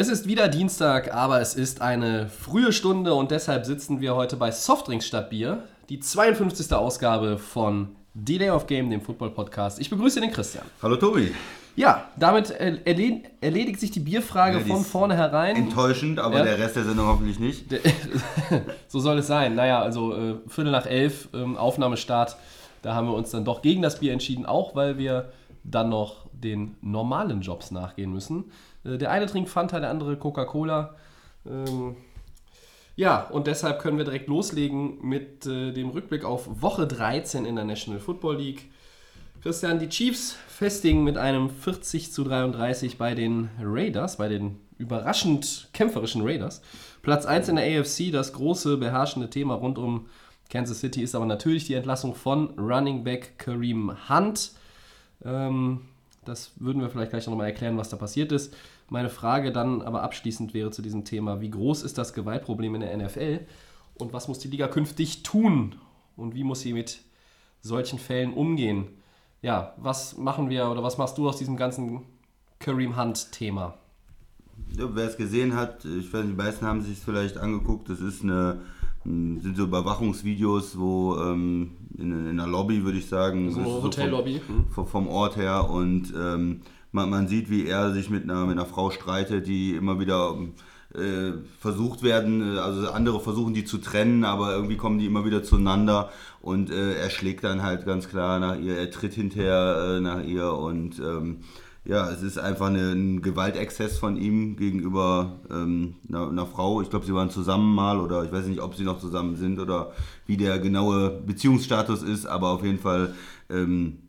Es ist wieder Dienstag, aber es ist eine frühe Stunde und deshalb sitzen wir heute bei Softdrinks statt Bier. Die 52. Ausgabe von Delay of Game, dem Football-Podcast. Ich begrüße den Christian. Hallo Tobi. Ja, damit erled erledigt sich die Bierfrage Ja, die von vornherein. Enttäuschend, aber Ja. der Rest der Sendung hoffentlich nicht. so soll es sein. Naja, also äh, Viertel nach elf, ähm, Aufnahmestart. Da haben wir uns dann doch gegen das Bier entschieden, auch weil wir dann noch den normalen Jobs nachgehen müssen. Äh, der eine trinkt Fanta, der andere Coca-Cola. Ähm, ja, und deshalb können wir direkt loslegen mit äh, dem Rückblick auf Woche 13 in der National Football League. Christian, die Chiefs festigen mit einem 40 zu 33 bei den Raiders, bei den überraschend kämpferischen Raiders. Platz 1 in der AFC, das große beherrschende Thema rund um Kansas City ist aber natürlich die Entlassung von Running Back Kareem Hunt. Ähm, das würden wir vielleicht gleich noch mal erklären, was da passiert ist. Meine Frage dann aber abschließend wäre zu diesem Thema, wie groß ist das Gewaltproblem in der NFL und was muss die Liga künftig tun und wie muss sie mit solchen Fällen umgehen? Ja, was machen wir oder was machst du aus diesem ganzen Kareem Hunt-Thema? Ja, wer es gesehen hat, ich weiß nicht, die meisten haben sich es vielleicht angeguckt. Das ist eine, sind so Überwachungsvideos, wo ähm, in, in einer Lobby, würde ich sagen, So das ist Hotellobby. vom, vom, vom Ort her und ähm, man, man sieht, wie er sich mit einer, mit einer Frau streitet, die immer wieder äh, versucht werden, äh, also andere versuchen die zu trennen, aber irgendwie kommen die immer wieder zueinander und äh, er schlägt dann halt ganz klar nach ihr, er tritt hinterher äh, nach ihr und ähm, ja, es ist einfach eine, ein Gewaltexzess von ihm gegenüber ähm, einer, einer Frau. Ich glaube, sie waren zusammen mal oder ich weiß nicht, ob sie noch zusammen sind oder wie der genaue Beziehungsstatus ist, aber auf jeden Fall ähm,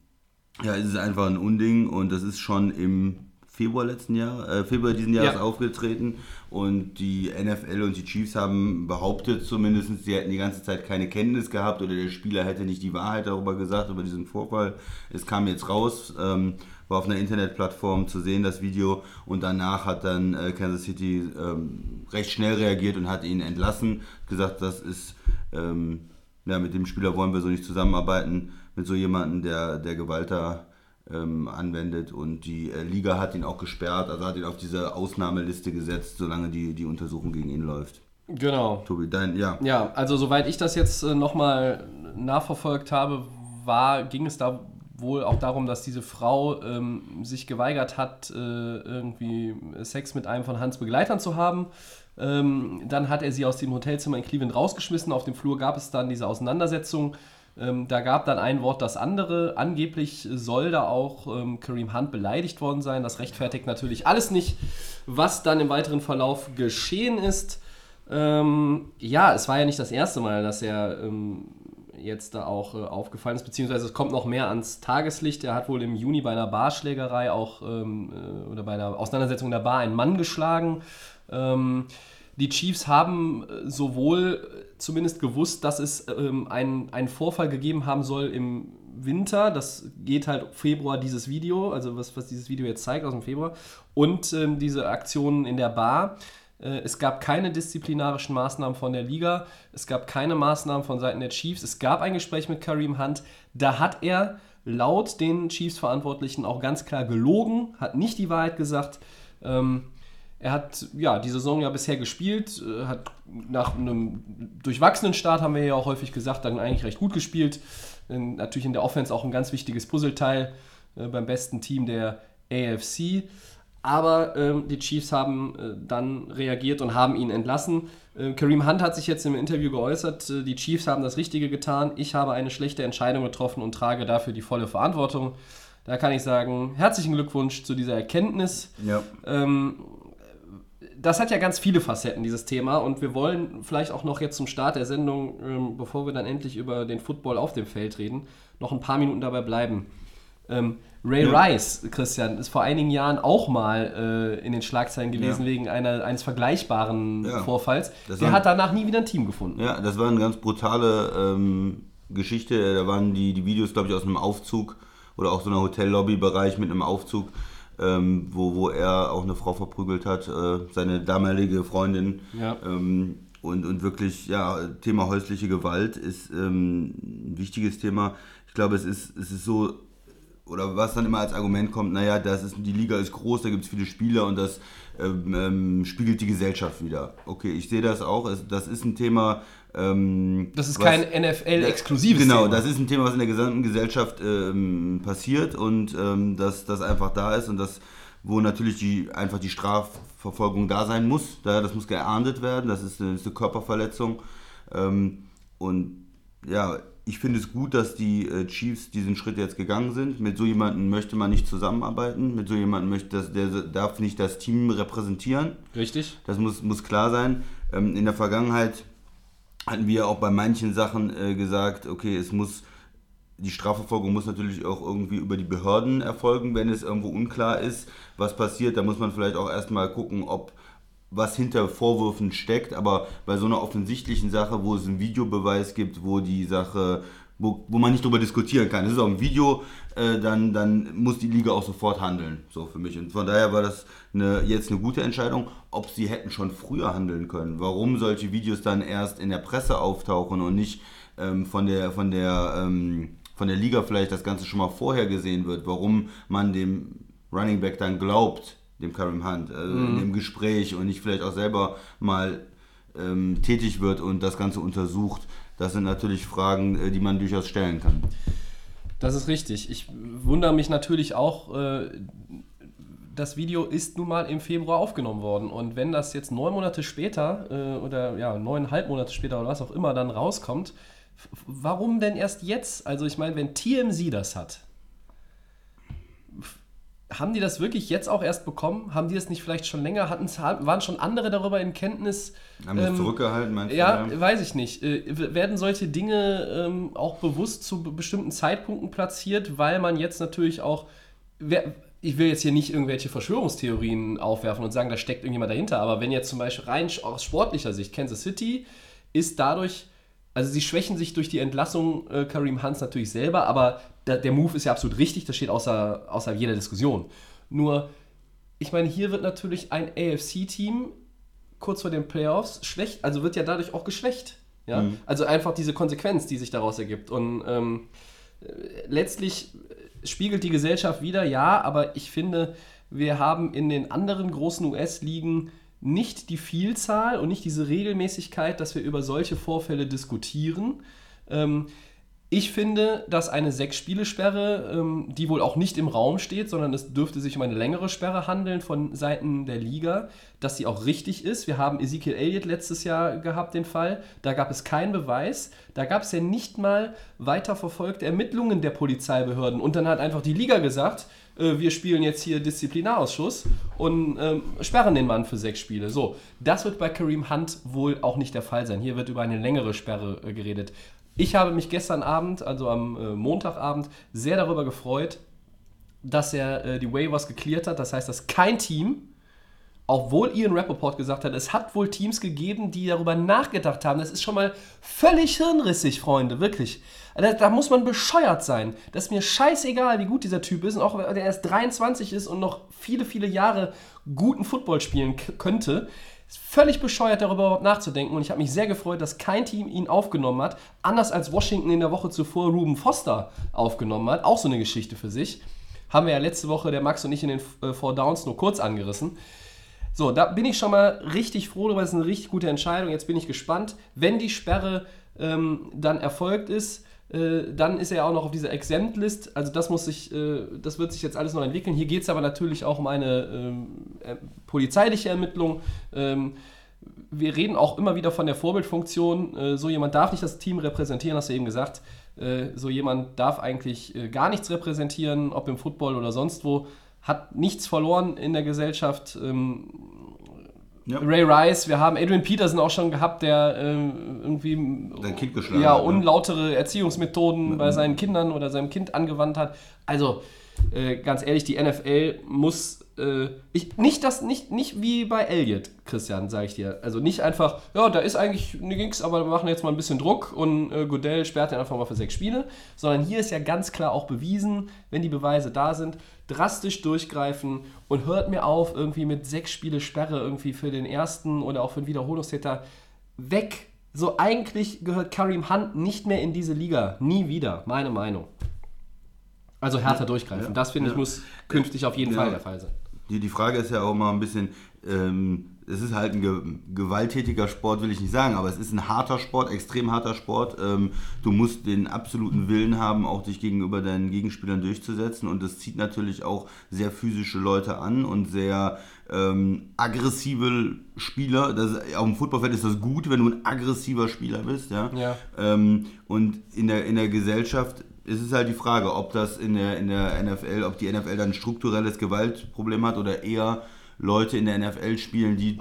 ja, es ist einfach ein Unding und das ist schon im Februar letzten Jahr, äh, Februar diesen Jahres Ja. aufgetreten und die NFL und die Chiefs haben behauptet zumindest, sie hätten die ganze Zeit keine Kenntnis gehabt oder der Spieler hätte nicht die Wahrheit darüber gesagt, über diesen Vorfall. Es kam jetzt raus, ähm, war auf einer Internetplattform zu sehen, das Video und danach hat dann äh, Kansas City ähm, recht schnell reagiert und hat ihn entlassen, gesagt, das ist ähm, ja, mit dem Spieler wollen wir so nicht zusammenarbeiten, mit so jemandem, der, der Gewalt da ähm, anwendet. Und die äh, Liga hat ihn auch gesperrt, also hat ihn auf diese Ausnahmeliste gesetzt, solange die, die Untersuchung gegen ihn läuft. Genau. Tobi, dein, ja. Ja, also soweit ich das jetzt äh, nochmal nachverfolgt habe, war, ging es da wohl auch darum, dass diese Frau ähm, sich geweigert hat, äh, irgendwie Sex mit einem von Hans Begleitern zu haben. Ähm, dann hat er sie aus dem Hotelzimmer in Cleveland rausgeschmissen. Auf dem Flur gab es dann diese Auseinandersetzung. Ähm, da gab dann ein Wort das andere. Angeblich soll da auch ähm, Kareem Hunt beleidigt worden sein. Das rechtfertigt natürlich alles nicht, was dann im weiteren Verlauf geschehen ist. Ähm, ja, es war ja nicht das erste Mal, dass er ähm, jetzt da auch äh, aufgefallen ist, beziehungsweise es kommt noch mehr ans Tageslicht. Er hat wohl im Juni bei einer Barschlägerei auch ähm, äh, oder bei einer Auseinandersetzung in der Bar einen Mann geschlagen. Ähm, die Chiefs haben äh, sowohl zumindest gewusst, dass es ähm, einen, einen Vorfall gegeben haben soll im Winter. Das geht halt Februar dieses Video, also was, was dieses Video jetzt zeigt aus dem Februar. Und ähm, diese Aktionen in der Bar. Äh, Es gab keine disziplinarischen Maßnahmen von der Liga. Es gab keine Maßnahmen von Seiten der Chiefs. Es gab ein Gespräch mit Kareem Hunt. Da hat er laut den Chiefs-Verantwortlichen auch ganz klar gelogen, hat nicht die Wahrheit gesagt. Ähm, er hat ja die Saison ja bisher gespielt, äh, hat nach einem durchwachsenen Start, haben wir ja auch häufig gesagt, dann eigentlich recht gut gespielt. Natürlich in der Offense auch ein ganz wichtiges Puzzleteil äh, beim besten Team der AFC. Aber ähm, die Chiefs haben äh, dann reagiert und haben ihn entlassen. Äh, Kareem Hunt hat sich jetzt im Interview geäußert, äh, die Chiefs haben das Richtige getan. Ich habe eine schlechte Entscheidung getroffen und trage dafür die volle Verantwortung. Da kann ich sagen, herzlichen Glückwunsch zu dieser Erkenntnis. Ja. Ähm, das hat ja ganz viele Facetten, dieses Thema. Und wir wollen vielleicht auch noch jetzt zum Start der Sendung, ähm, bevor wir dann endlich über den Football auf dem Feld reden, noch ein paar Minuten dabei bleiben. Ähm, Ray Ja. Rice, Christian, ist vor einigen Jahren auch mal äh, in den Schlagzeilen gewesen Ja. wegen einer, eines vergleichbaren Ja. Vorfalls. Das Der hat danach nie wieder ein Team gefunden. Ja, das war eine ganz brutale ähm, Geschichte. Da waren die, die Videos, glaube ich, aus einem Aufzug oder auch so einer Hotellobby-Bereich mit einem Aufzug, ähm, wo, wo er auch eine Frau verprügelt hat, äh, seine damalige Freundin. Ja. Ähm, und, und wirklich, ja, Thema häusliche Gewalt ist ähm, ein wichtiges Thema. Ich glaube, es ist, es ist so, oder was dann immer als Argument kommt, naja, das ist, die Liga ist groß, da gibt es viele Spieler und das ähm, ähm, spiegelt die Gesellschaft wieder. Okay, ich sehe das auch. Es, das ist ein Thema. Ähm, Das ist was- kein NFL-exklusives Genau, Thema. das ist ein Thema, was in der gesamten Gesellschaft ähm, passiert und ähm, dass das einfach da ist und das, wo natürlich die, einfach die Strafverfolgung da sein muss. Da, das muss geahndet werden, das ist eine, ist eine Körperverletzung. Ähm, und ja, ich finde es gut, dass die äh, Chiefs diesen Schritt jetzt gegangen sind. Mit so jemandem möchte man nicht zusammenarbeiten. Mit so jemandem möchte das, der darf nicht das Team repräsentieren. Richtig? Das muss, muss klar sein. Ähm, in der Vergangenheit hatten wir auch bei manchen Sachen äh, gesagt, okay, es muss, die Strafverfolgung muss natürlich auch irgendwie über die Behörden erfolgen, wenn es irgendwo unklar ist, was passiert. Da muss man vielleicht auch erstmal gucken, ob was hinter Vorwürfen steckt, aber bei so einer offensichtlichen Sache, wo es einen Videobeweis gibt, wo die Sache, wo, wo man nicht drüber diskutieren kann, es ist auch ein Video, äh, dann, dann muss die Liga auch sofort handeln, so für mich. Und von daher war das eine, jetzt eine gute Entscheidung. Ob sie hätten schon früher handeln können, warum solche Videos dann erst in der Presse auftauchen und nicht ähm, von der, von der, ähm, von der Liga vielleicht das Ganze schon mal vorher gesehen wird, warum man dem Running Back dann glaubt, dem Karim Hunt, äh, in dem Gespräch und nicht vielleicht auch selber mal ähm, tätig wird und das Ganze untersucht. Das sind natürlich Fragen, äh, die man durchaus stellen kann. Das ist richtig. Ich wundere mich natürlich auch, äh, das Video ist nun mal im Februar aufgenommen worden. Und wenn das jetzt neun Monate später äh, oder ja, neuneinhalb Monate später oder was auch immer dann rauskommt, warum denn erst jetzt? Also ich meine, wenn TMZ das hat, haben die das wirklich jetzt auch erst bekommen? Haben die das nicht vielleicht schon länger? Hatten's, waren schon andere darüber in Kenntnis? Haben das Ähm, zurückgehalten, meinst Ja, du? weiß ich nicht. Äh, werden solche Dinge ähm, auch bewusst zu be- bestimmten Zeitpunkten platziert, weil man jetzt natürlich auch. Wer, ich will jetzt hier nicht irgendwelche Verschwörungstheorien aufwerfen und sagen, da steckt irgendjemand dahinter, aber wenn jetzt zum Beispiel rein aus sportlicher Sicht Kansas City ist dadurch. Also sie schwächen sich durch die Entlassung äh, Kareem Hunts natürlich selber, aber da, der Move ist ja absolut richtig, das steht außer, außer jeder Diskussion. Nur, ich meine, hier wird natürlich ein AFC-Team kurz vor den Playoffs schwächt, also wird ja dadurch auch geschwächt. Ja? Also einfach diese Konsequenz, die sich daraus ergibt. Und ähm, äh, letztlich spiegelt die Gesellschaft wieder, ja, aber ich finde, wir haben in den anderen großen US-Ligen nicht die Vielzahl und nicht diese Regelmäßigkeit, dass wir über solche Vorfälle diskutieren. Ähm, ich finde, dass eine Sechs-Spiele-Sperre, ähm, die wohl auch nicht im Raum steht, sondern es dürfte sich um eine längere Sperre handeln von Seiten der Liga, dass sie auch richtig ist. Wir haben Ezekiel Elliott letztes Jahr gehabt, den Fall. Da gab es keinen Beweis. Da gab es ja nicht mal weiterverfolgte Ermittlungen der Polizeibehörden. Und dann hat einfach die Liga gesagt, äh, wir spielen jetzt hier Disziplinarausschuss und ähm, sperren den Mann für sechs Spiele. So, das wird bei Kareem Hunt wohl auch nicht der Fall sein. Hier wird über eine längere Sperre äh, geredet. Ich habe mich gestern Abend, also am äh, Montagabend, sehr darüber gefreut, dass er äh, die Waivers geklärt hat. Das heißt, dass kein Team, obwohl Ian Rappaport gesagt hat, es hat wohl Teams gegeben, die darüber nachgedacht haben. Das ist schon mal völlig hirnrissig, Freunde, wirklich. Da, da muss man bescheuert sein. Das ist mir scheißegal, wie gut dieser Typ ist und auch wenn er erst 23 ist und noch viele, viele Jahre guten Football spielen könnte. Völlig bescheuert, darüber überhaupt nachzudenken. Und ich habe mich sehr gefreut, dass kein Team ihn aufgenommen hat. Anders als Washington in der Woche zuvor Ruben Foster aufgenommen hat. Auch so eine Geschichte für sich. Haben wir ja letzte Woche, der Max und ich, in den äh, Four Downs nur kurz angerissen. So, da bin ich schon mal richtig froh darüber. Das ist eine richtig gute Entscheidung. Jetzt bin ich gespannt. Wenn die Sperre ähm, dann erfolgt ist, äh, dann ist er auch noch auf dieser Exempt-List. Also das muss sich, äh, das wird sich jetzt alles noch entwickeln. Hier geht es aber natürlich auch um eine ähm, äh, polizeiliche Ermittlung. Ähm, wir reden auch immer wieder von der Vorbildfunktion. Äh, so jemand darf nicht das Team repräsentieren, hast du eben gesagt. Äh, so jemand darf eigentlich gar nichts repräsentieren, ob im Football oder sonst wo. Hat nichts verloren in der Gesellschaft. Ähm, Ja. Ray Rice, wir haben Adrian Peterson auch schon gehabt, der ähm, irgendwie Sein Kind geschlagen ja, hat, ne? unlautere Erziehungsmethoden bei seinen Kindern oder seinem Kind angewandt hat. Also, äh, ganz ehrlich, die NFL muss äh, ich, nicht, das, nicht, nicht wie bei Elliott, Christian, sage ich dir. Also nicht einfach, ja, da ist eigentlich nichts, aber wir machen jetzt mal ein bisschen Druck und äh, Goodell sperrt den einfach mal für sechs Spiele. Sondern hier ist ja ganz klar auch bewiesen, wenn die Beweise da sind, drastisch durchgreifen und hört mir auf, irgendwie mit sechs Spiele Sperre irgendwie für den ersten oder auch für den Wiederholungstäter weg. So eigentlich gehört Karim Hunt nicht mehr in diese Liga. Nie wieder, meine Meinung. Also härter durchgreifen. Ja. Das finde ich muss künftig auf jeden. Fall der Fall sein. Die, die Frage ist ja auch mal ein bisschen, ähm, es ist halt ein ge gewalttätiger Sport, will ich nicht sagen, aber es ist ein harter Sport, extrem harter Sport. Ähm, du musst den absoluten Willen haben, auch dich gegenüber deinen Gegenspielern durchzusetzen und das zieht natürlich auch sehr physische Leute an und sehr ähm, aggressive Spieler. Das, auf dem Footballfeld ist das gut, wenn du ein aggressiver Spieler bist. Ja? Ja. Ähm, und in der, in der Gesellschaft ist es halt die Frage, ob das in der, in der NFL, ob die NFL dann ein strukturelles Gewaltproblem hat oder eher Leute in der NFL spielen, die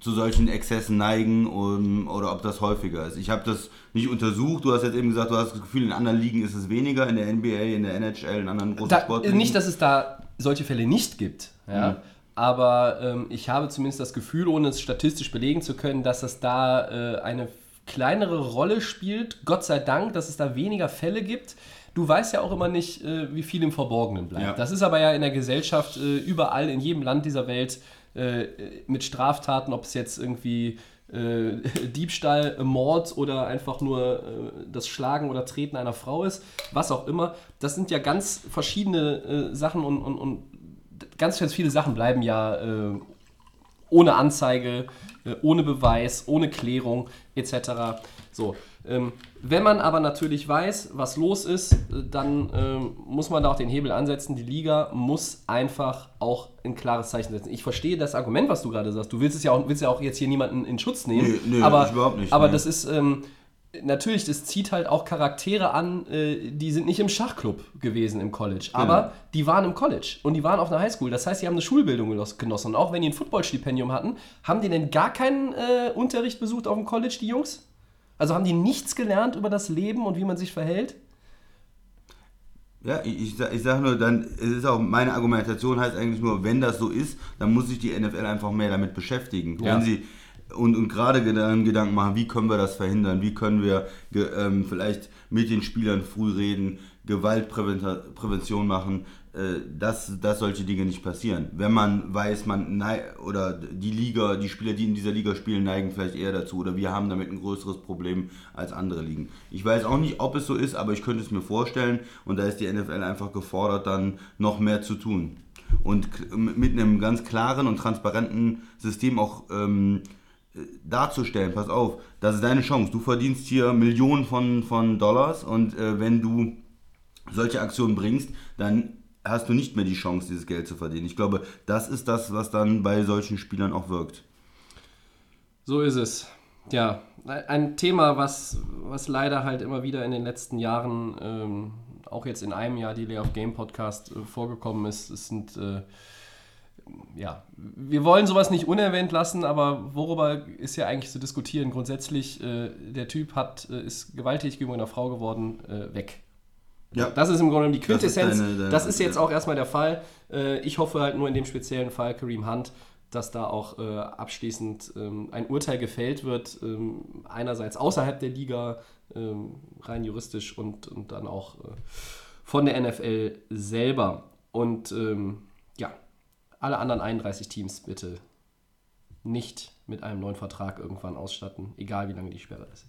zu solchen Exzessen neigen um, oder ob das häufiger ist. Ich habe das nicht untersucht. Du hast jetzt eben gesagt, du hast das Gefühl, in anderen Ligen ist es weniger, in der NBA, in der NHL, in anderen großen Da, Sportligen. nicht, dass es da solche Fälle nicht gibt, ja. Mhm. Aber ähm, ich habe zumindest das Gefühl, ohne es statistisch belegen zu können, dass es da äh, eine kleinere Rolle spielt. Gott sei Dank, dass es da weniger Fälle gibt. Du weißt ja auch immer nicht, äh, wie viel im Verborgenen bleibt. Ja. Das ist aber ja in der Gesellschaft äh, überall, in jedem Land dieser Welt äh, mit Straftaten, ob es jetzt irgendwie Diebstahl, Mord oder einfach nur das Schlagen oder Treten einer Frau ist, was auch immer. Das sind ja ganz verschiedene Sachen und, und, und ganz, ganz viele Sachen bleiben ja ohne Anzeige, ohne Beweis, ohne Klärung etc. So, ähm, wenn man aber natürlich weiß, was los ist, äh, dann ähm, muss man da auch den Hebel ansetzen. Die Liga muss einfach auch ein klares Zeichen setzen. Ich verstehe das Argument, was du gerade sagst. Du willst es ja auch, willst ja auch jetzt hier niemanden in Schutz nehmen. Nee, nee, aber, überhaupt nicht, Aber nee. das ist ähm, natürlich, das zieht halt auch Charaktere an, äh, die sind nicht im Schachclub gewesen im College, aber die waren im College und die waren auf einer Highschool. Das heißt, sie haben eine Schulbildung genos- genossen. Und auch wenn die ein Footballstipendium hatten, haben die denn gar keinen äh, Unterricht besucht auf dem College, die Jungs? Also haben die nichts gelernt über das Leben und wie man sich verhält? Ja, ich, ich sage nur, dann es ist auch meine Argumentation heißt eigentlich nur, wenn das so ist, dann muss sich die NFL einfach mehr damit beschäftigen. Ja. Wenn sie und, und gerade Gedan- Gedanken machen, wie können wir das verhindern, wie können wir ähm, vielleicht mit den Spielern früh reden, Gewaltprävention machen, äh, dass, dass solche Dinge nicht passieren. Wenn man weiß, man oder die Liga, die Spieler, die in dieser Liga spielen, neigen vielleicht eher dazu oder wir haben damit ein größeres Problem als andere Ligen. Ich weiß auch nicht, ob es so ist, aber ich könnte es mir vorstellen und da ist die NFL einfach gefordert, dann noch mehr zu tun. Und mit einem ganz klaren und transparenten System auch ähm, darzustellen, pass auf, das ist deine Chance. Du verdienst hier Millionen von, von Dollars und äh, wenn du solche Aktionen bringst, dann hast du nicht mehr die Chance, dieses Geld zu verdienen. Ich glaube, das ist das, was dann bei solchen Spielern auch wirkt. So ist es. Ja, ein Thema, was, was leider halt immer wieder in den letzten Jahren, ähm, auch jetzt in einem Jahr, die Lay of Game Podcast äh, vorgekommen ist, es sind, äh, ja, wir wollen sowas nicht unerwähnt lassen, aber worüber ist ja eigentlich zu diskutieren? Grundsätzlich, äh, der Typ hat, äh, ist gewalttätig gegenüber einer Frau geworden, äh, weg. Ja. Das ist im Grunde genommen die Das ist Quintessenz. Das ist, deine- deine- jetzt ja. auch erstmal der Fall. Äh, ich hoffe halt nur in dem speziellen Fall Kareem Hunt, dass da auch äh, abschließend ähm, ein Urteil gefällt wird. Ähm, einerseits außerhalb der Liga, ähm, rein juristisch und, und dann auch äh, von der NFL selber. Und ähm, alle anderen 31 Teams bitte nicht mit einem neuen Vertrag irgendwann ausstatten, egal wie lange die Sperre ist.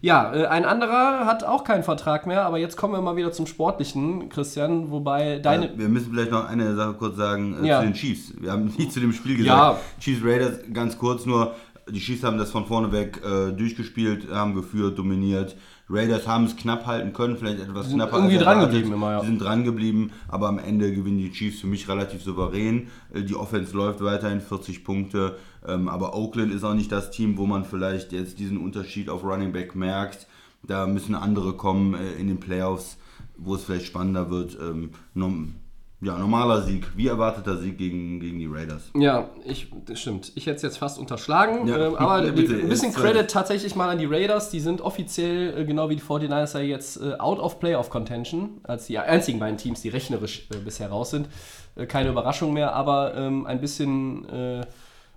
Ja, äh, ein anderer hat auch keinen Vertrag mehr, aber jetzt kommen wir mal wieder zum Sportlichen, Christian, wobei deine. Äh, Wir müssen vielleicht noch eine Sache kurz sagen äh, Ja. zu den Chiefs. Wir haben nicht zu dem Spiel gesagt. Ja. Chiefs Raiders, ganz kurz nur, die Chiefs haben das von vorne weg äh, durchgespielt, haben geführt, dominiert. Raiders haben es knapp halten können, vielleicht etwas sind knapper. irgendwie dran geblieben immer, ja. Sie sind dran geblieben, aber am Ende gewinnen die Chiefs für mich relativ souverän. Äh, Die Offense läuft weiterhin 40 Punkte, ähm, aber Oakland ist auch nicht das Team, wo man vielleicht jetzt diesen Unterschied auf Running Back merkt. Da müssen andere kommen äh, in den Playoffs, wo es vielleicht spannender wird. Ähm, Ja, normaler Sieg, wie erwarteter Sieg gegen, gegen die Raiders. Ja, ich, stimmt. Ich hätte es jetzt fast unterschlagen. Ja, ähm, aber bitte, ein bisschen jetzt, Credit tatsächlich mal an die Raiders. Die sind offiziell, äh, genau wie die 49ers, ja jetzt äh, out of Playoff Contention. Als die einzigen beiden Teams, die rechnerisch äh, bisher raus sind. Äh, keine Überraschung mehr, aber ähm, ein bisschen, äh,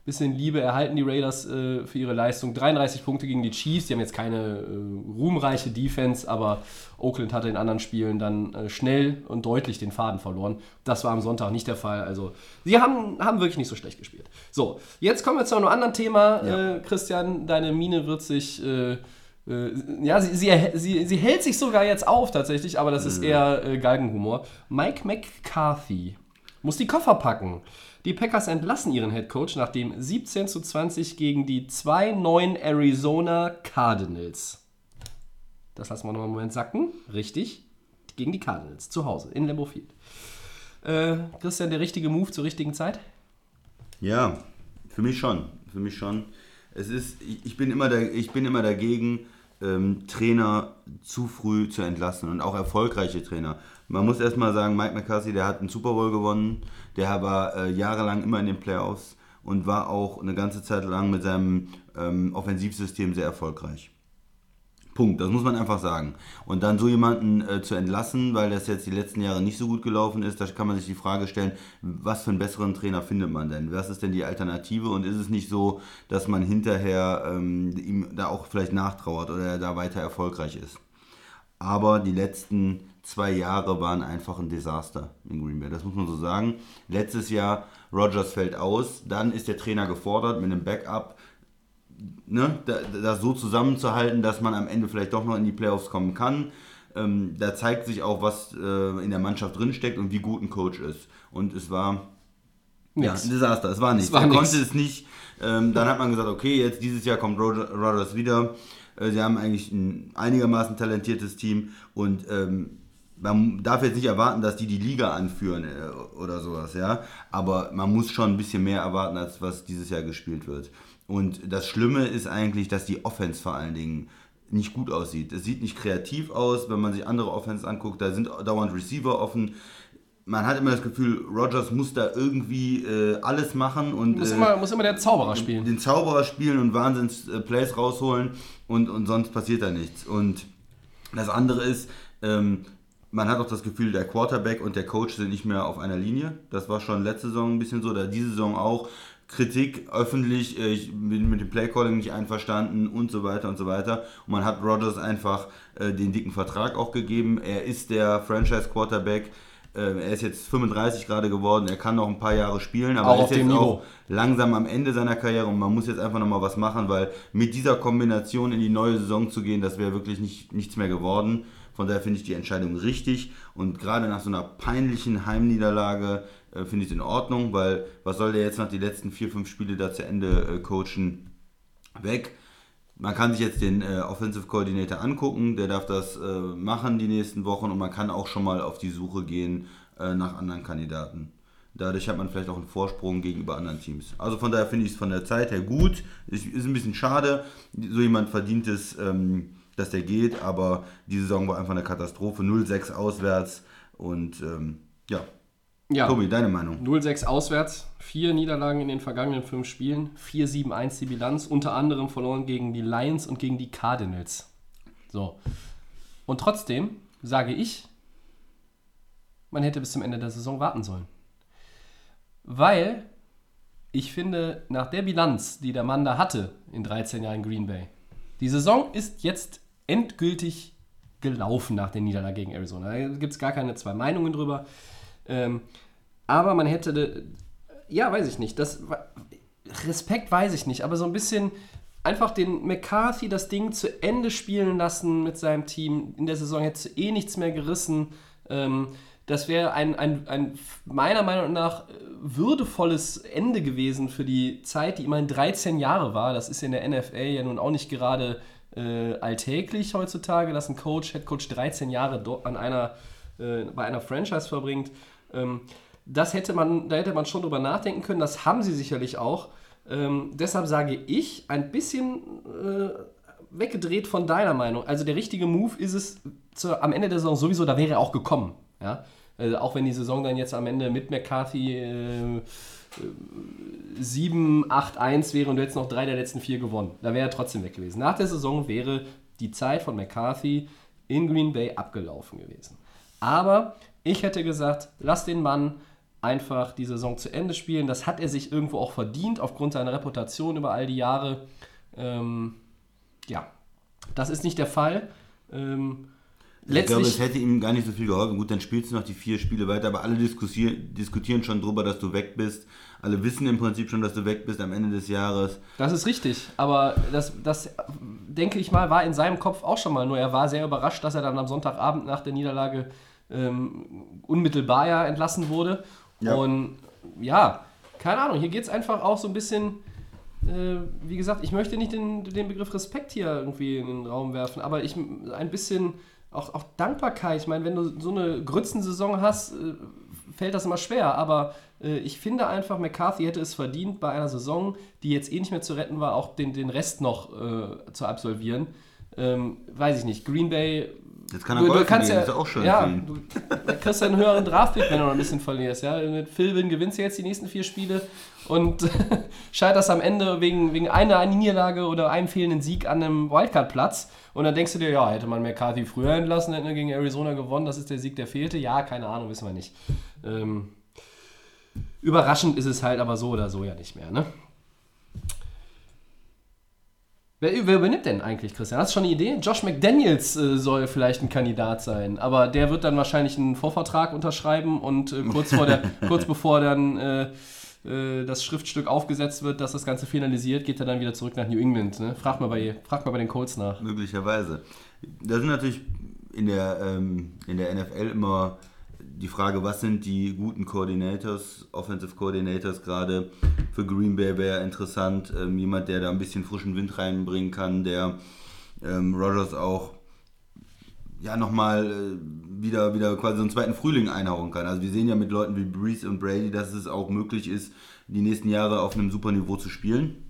bisschen Liebe erhalten die Raiders äh, für ihre Leistung. 33 Punkte gegen die Chiefs. Die haben jetzt keine äh, ruhmreiche Defense, aber Oakland hatte in anderen Spielen dann äh, schnell und deutlich den Faden verloren. Das war am Sonntag nicht der Fall. Also, sie haben, haben wirklich nicht so schlecht gespielt. So, jetzt kommen wir zu einem anderen Thema. Ja. Äh, Christian, deine Mine wird sich. Äh, äh, ja, sie, sie, sie, sie hält sich sogar jetzt auf tatsächlich, aber das ist eher äh, Galgenhumor. Mike McCarthy muss die Koffer packen. Die Packers entlassen ihren Headcoach nach dem 17 zu 20 gegen die 2-9 Arizona Cardinals. Das lassen wir noch einen Moment sacken. Richtig. Gegen die Cardinals. Zu Hause. In Lambeau Field. Äh, Christian, der richtige Move zur richtigen Zeit? Ja, für mich schon. Für mich schon. Es ist, ich, ich, bin, immer da, ich bin immer dagegen, ähm, Trainer zu früh zu entlassen und auch erfolgreiche Trainer. Man muss erstmal sagen, Mike McCarthy, der hat einen Super Bowl gewonnen, der war äh, jahrelang immer in den Playoffs und war auch eine ganze Zeit lang mit seinem ähm, Offensivsystem sehr erfolgreich. Punkt, das muss man einfach sagen. Und dann so jemanden äh, zu entlassen, weil das jetzt die letzten Jahre nicht so gut gelaufen ist, da kann man sich die Frage stellen, was für einen besseren Trainer findet man denn? Was ist denn die Alternative? Und ist es nicht so, dass man hinterher ähm, ihm da auch vielleicht nachtrauert oder er da weiter erfolgreich ist? Aber die letzten zwei Jahre waren einfach ein Desaster in Green Bay. Das muss man so sagen. Letztes Jahr, Rogers fällt aus, dann ist der Trainer gefordert mit einem Backup ne, da, das so zusammenzuhalten, dass man am Ende vielleicht doch noch in die Playoffs kommen kann. Ähm, da zeigt sich auch, was äh, in der Mannschaft drinsteckt und wie gut ein Coach ist. Und es war ja, ein Desaster, es war nichts. war er nix. konnte es nicht. Ähm, dann hat man gesagt, okay, jetzt dieses Jahr kommt Roger- Rodgers wieder. Äh, sie haben eigentlich ein einigermaßen talentiertes Team und ähm, man darf jetzt nicht erwarten, dass die die Liga anführen äh, oder sowas, ja. Aber man muss schon ein bisschen mehr erwarten, als was dieses Jahr gespielt wird. Und das Schlimme ist eigentlich, dass die Offense vor allen Dingen nicht gut aussieht. Es sieht nicht kreativ aus, wenn man sich andere Offense anguckt. Da sind dauernd Receiver offen. Man hat immer das Gefühl, Rogers muss da irgendwie äh, alles machen und Muss, äh, immer, muss immer der Zauberer spielen. den Zauberer spielen und Wahnsinns-Plays rausholen und, und sonst passiert da nichts. Und das andere ist, ähm, man hat auch das Gefühl, der Quarterback und der Coach sind nicht mehr auf einer Linie. Das war schon letzte Saison ein bisschen so, da diese Saison auch. Kritik öffentlich, äh, ich bin mit dem Playcalling nicht einverstanden und so weiter und so weiter. Und man hat Rodgers einfach äh, den dicken Vertrag auch gegeben. Er ist der Franchise-Quarterback. Äh, er ist jetzt 35 gerade geworden. Er kann noch ein paar Jahre spielen, aber Auch er ist jetzt Niveau. auch langsam am Ende seiner Karriere und man muss jetzt einfach nochmal was machen, weil mit dieser Kombination in die neue Saison zu gehen, das wäre wirklich nicht, nichts mehr geworden. Von daher finde ich die Entscheidung richtig und gerade nach so einer peinlichen Heimniederlage äh, finde ich es in Ordnung, weil was soll der jetzt nach die letzten vier, fünf Spiele da zu Ende äh, coachen? Weg. Man kann sich jetzt den äh, Offensive Coordinator angucken, der darf das äh, machen die nächsten Wochen und man kann auch schon mal auf die Suche gehen äh, nach anderen Kandidaten. Dadurch hat man vielleicht auch einen Vorsprung gegenüber anderen Teams. Also von daher finde ich es von der Zeit her gut. Ist, ist ein bisschen schade, so jemand verdient es, ähm, dass der geht, aber die Saison war einfach eine Katastrophe. 0-6 auswärts und ähm, ja. Ja. Tobi, deine Meinung? 0-6 auswärts, vier Niederlagen in den vergangenen fünf Spielen, 4-7-1 die Bilanz, unter anderem verloren gegen die Lions und gegen die Cardinals. So. Und trotzdem sage ich, man hätte bis zum Ende der Saison warten sollen. Weil ich finde, nach der Bilanz, die der Mann da hatte in 13 Jahren Green Bay, die Saison ist jetzt endgültig gelaufen nach der Niederlage gegen Arizona. Da gibt es gar keine zwei Meinungen drüber. Ähm, aber man hätte, ja, weiß ich nicht, das, Respekt weiß ich nicht, aber so ein bisschen einfach den McCarthy das Ding zu Ende spielen lassen mit seinem Team. In der Saison hätte eh nichts mehr gerissen. Ähm, das wäre ein, ein, ein meiner Meinung nach äh, würdevolles Ende gewesen für die Zeit, die immerhin 13 Jahre war. Das ist in der NFL ja nun auch nicht gerade äh, alltäglich heutzutage, dass ein Coach, Headcoach 13 Jahre an einer, äh, bei einer Franchise verbringt. Ähm, das hätte man, da hätte man schon drüber nachdenken können. Das haben sie sicherlich auch. Ähm, deshalb sage ich ein bisschen äh, weggedreht von deiner Meinung. Also der richtige Move ist es zu, am Ende der Saison sowieso, da wäre er auch gekommen. Ja? Äh, auch wenn die Saison dann jetzt am Ende mit McCarthy äh, 7, 8, 1 wäre und du hättest noch drei der letzten vier gewonnen. Da wäre er trotzdem weg gewesen. Nach der Saison wäre die Zeit von McCarthy in Green Bay abgelaufen gewesen. Aber ich hätte gesagt, lass den Mann einfach die Saison zu Ende spielen. Das hat er sich irgendwo auch verdient, aufgrund seiner Reputation über all die Jahre. Ähm, ja, das ist nicht der Fall. Ähm, ich glaube, es hätte ihm gar nicht so viel geholfen. Gut, dann spielst du noch die vier Spiele weiter, aber alle diskutieren, diskutieren schon drüber, dass du weg bist. Alle wissen im Prinzip schon, dass du weg bist am Ende des Jahres. Das ist richtig, aber das, das denke ich mal, war in seinem Kopf auch schon mal. Nur er war sehr überrascht, dass er dann am Sonntagabend nach der Niederlage ähm, unmittelbar ja entlassen wurde. Ja. Und ja, keine Ahnung, hier geht es einfach auch so ein bisschen äh, wie gesagt, ich möchte nicht den, den Begriff Respekt hier irgendwie in den Raum werfen, aber ich ein bisschen auch, auch Dankbarkeit. Ich meine, wenn du so eine Grützensaison hast, äh, fällt das immer schwer. Aber äh, ich finde einfach, McCarthy hätte es verdient, bei einer Saison, die jetzt eh nicht mehr zu retten war, auch den, den Rest noch äh, zu absolvieren. Ähm, weiß ich nicht. Green Bay. Jetzt kann er du, du kannst gehen, ja, ist auch schön. Ja, du, kriegst ja einen höheren Draftpick, wenn du noch ein bisschen verlierst. Ja? Mit Philbin gewinnst du jetzt die nächsten vier Spiele und scheiterst am Ende wegen, wegen einer Niederlage oder einem fehlenden Sieg an einem Wildcard-Platz. Und dann denkst du dir, ja, hätte man McCarthy früher entlassen, hätten wir gegen Arizona gewonnen, das ist der Sieg, der fehlte. Ja, keine Ahnung, wissen wir nicht. Ähm, überraschend ist es halt aber so oder so ja nicht mehr, ne? Wer, wer, übernimmt denn eigentlich, Christian? Hast du schon eine Idee? Josh McDaniels äh, soll vielleicht ein Kandidat sein, aber der wird dann wahrscheinlich einen Vorvertrag unterschreiben und äh, kurz, vor der, kurz bevor dann äh, äh, das Schriftstück aufgesetzt wird, dass das Ganze finalisiert, geht er dann wieder zurück nach New England. Ne? Frag, mal bei, frag mal bei den Colts nach. Möglicherweise. Da sind natürlich in der, ähm, in der NFL immer die Frage, was sind die guten Coordinators, Offensive Coordinators gerade für Green Bay wäre interessant. Ähm, jemand, der da ein bisschen frischen Wind reinbringen kann, der ähm, Rogers auch ja nochmal äh, wieder, wieder quasi so einen zweiten Frühling einhauen kann. Also wir sehen ja mit Leuten wie Breeze und Brady, dass es auch möglich ist, die nächsten Jahre auf einem super Niveau zu spielen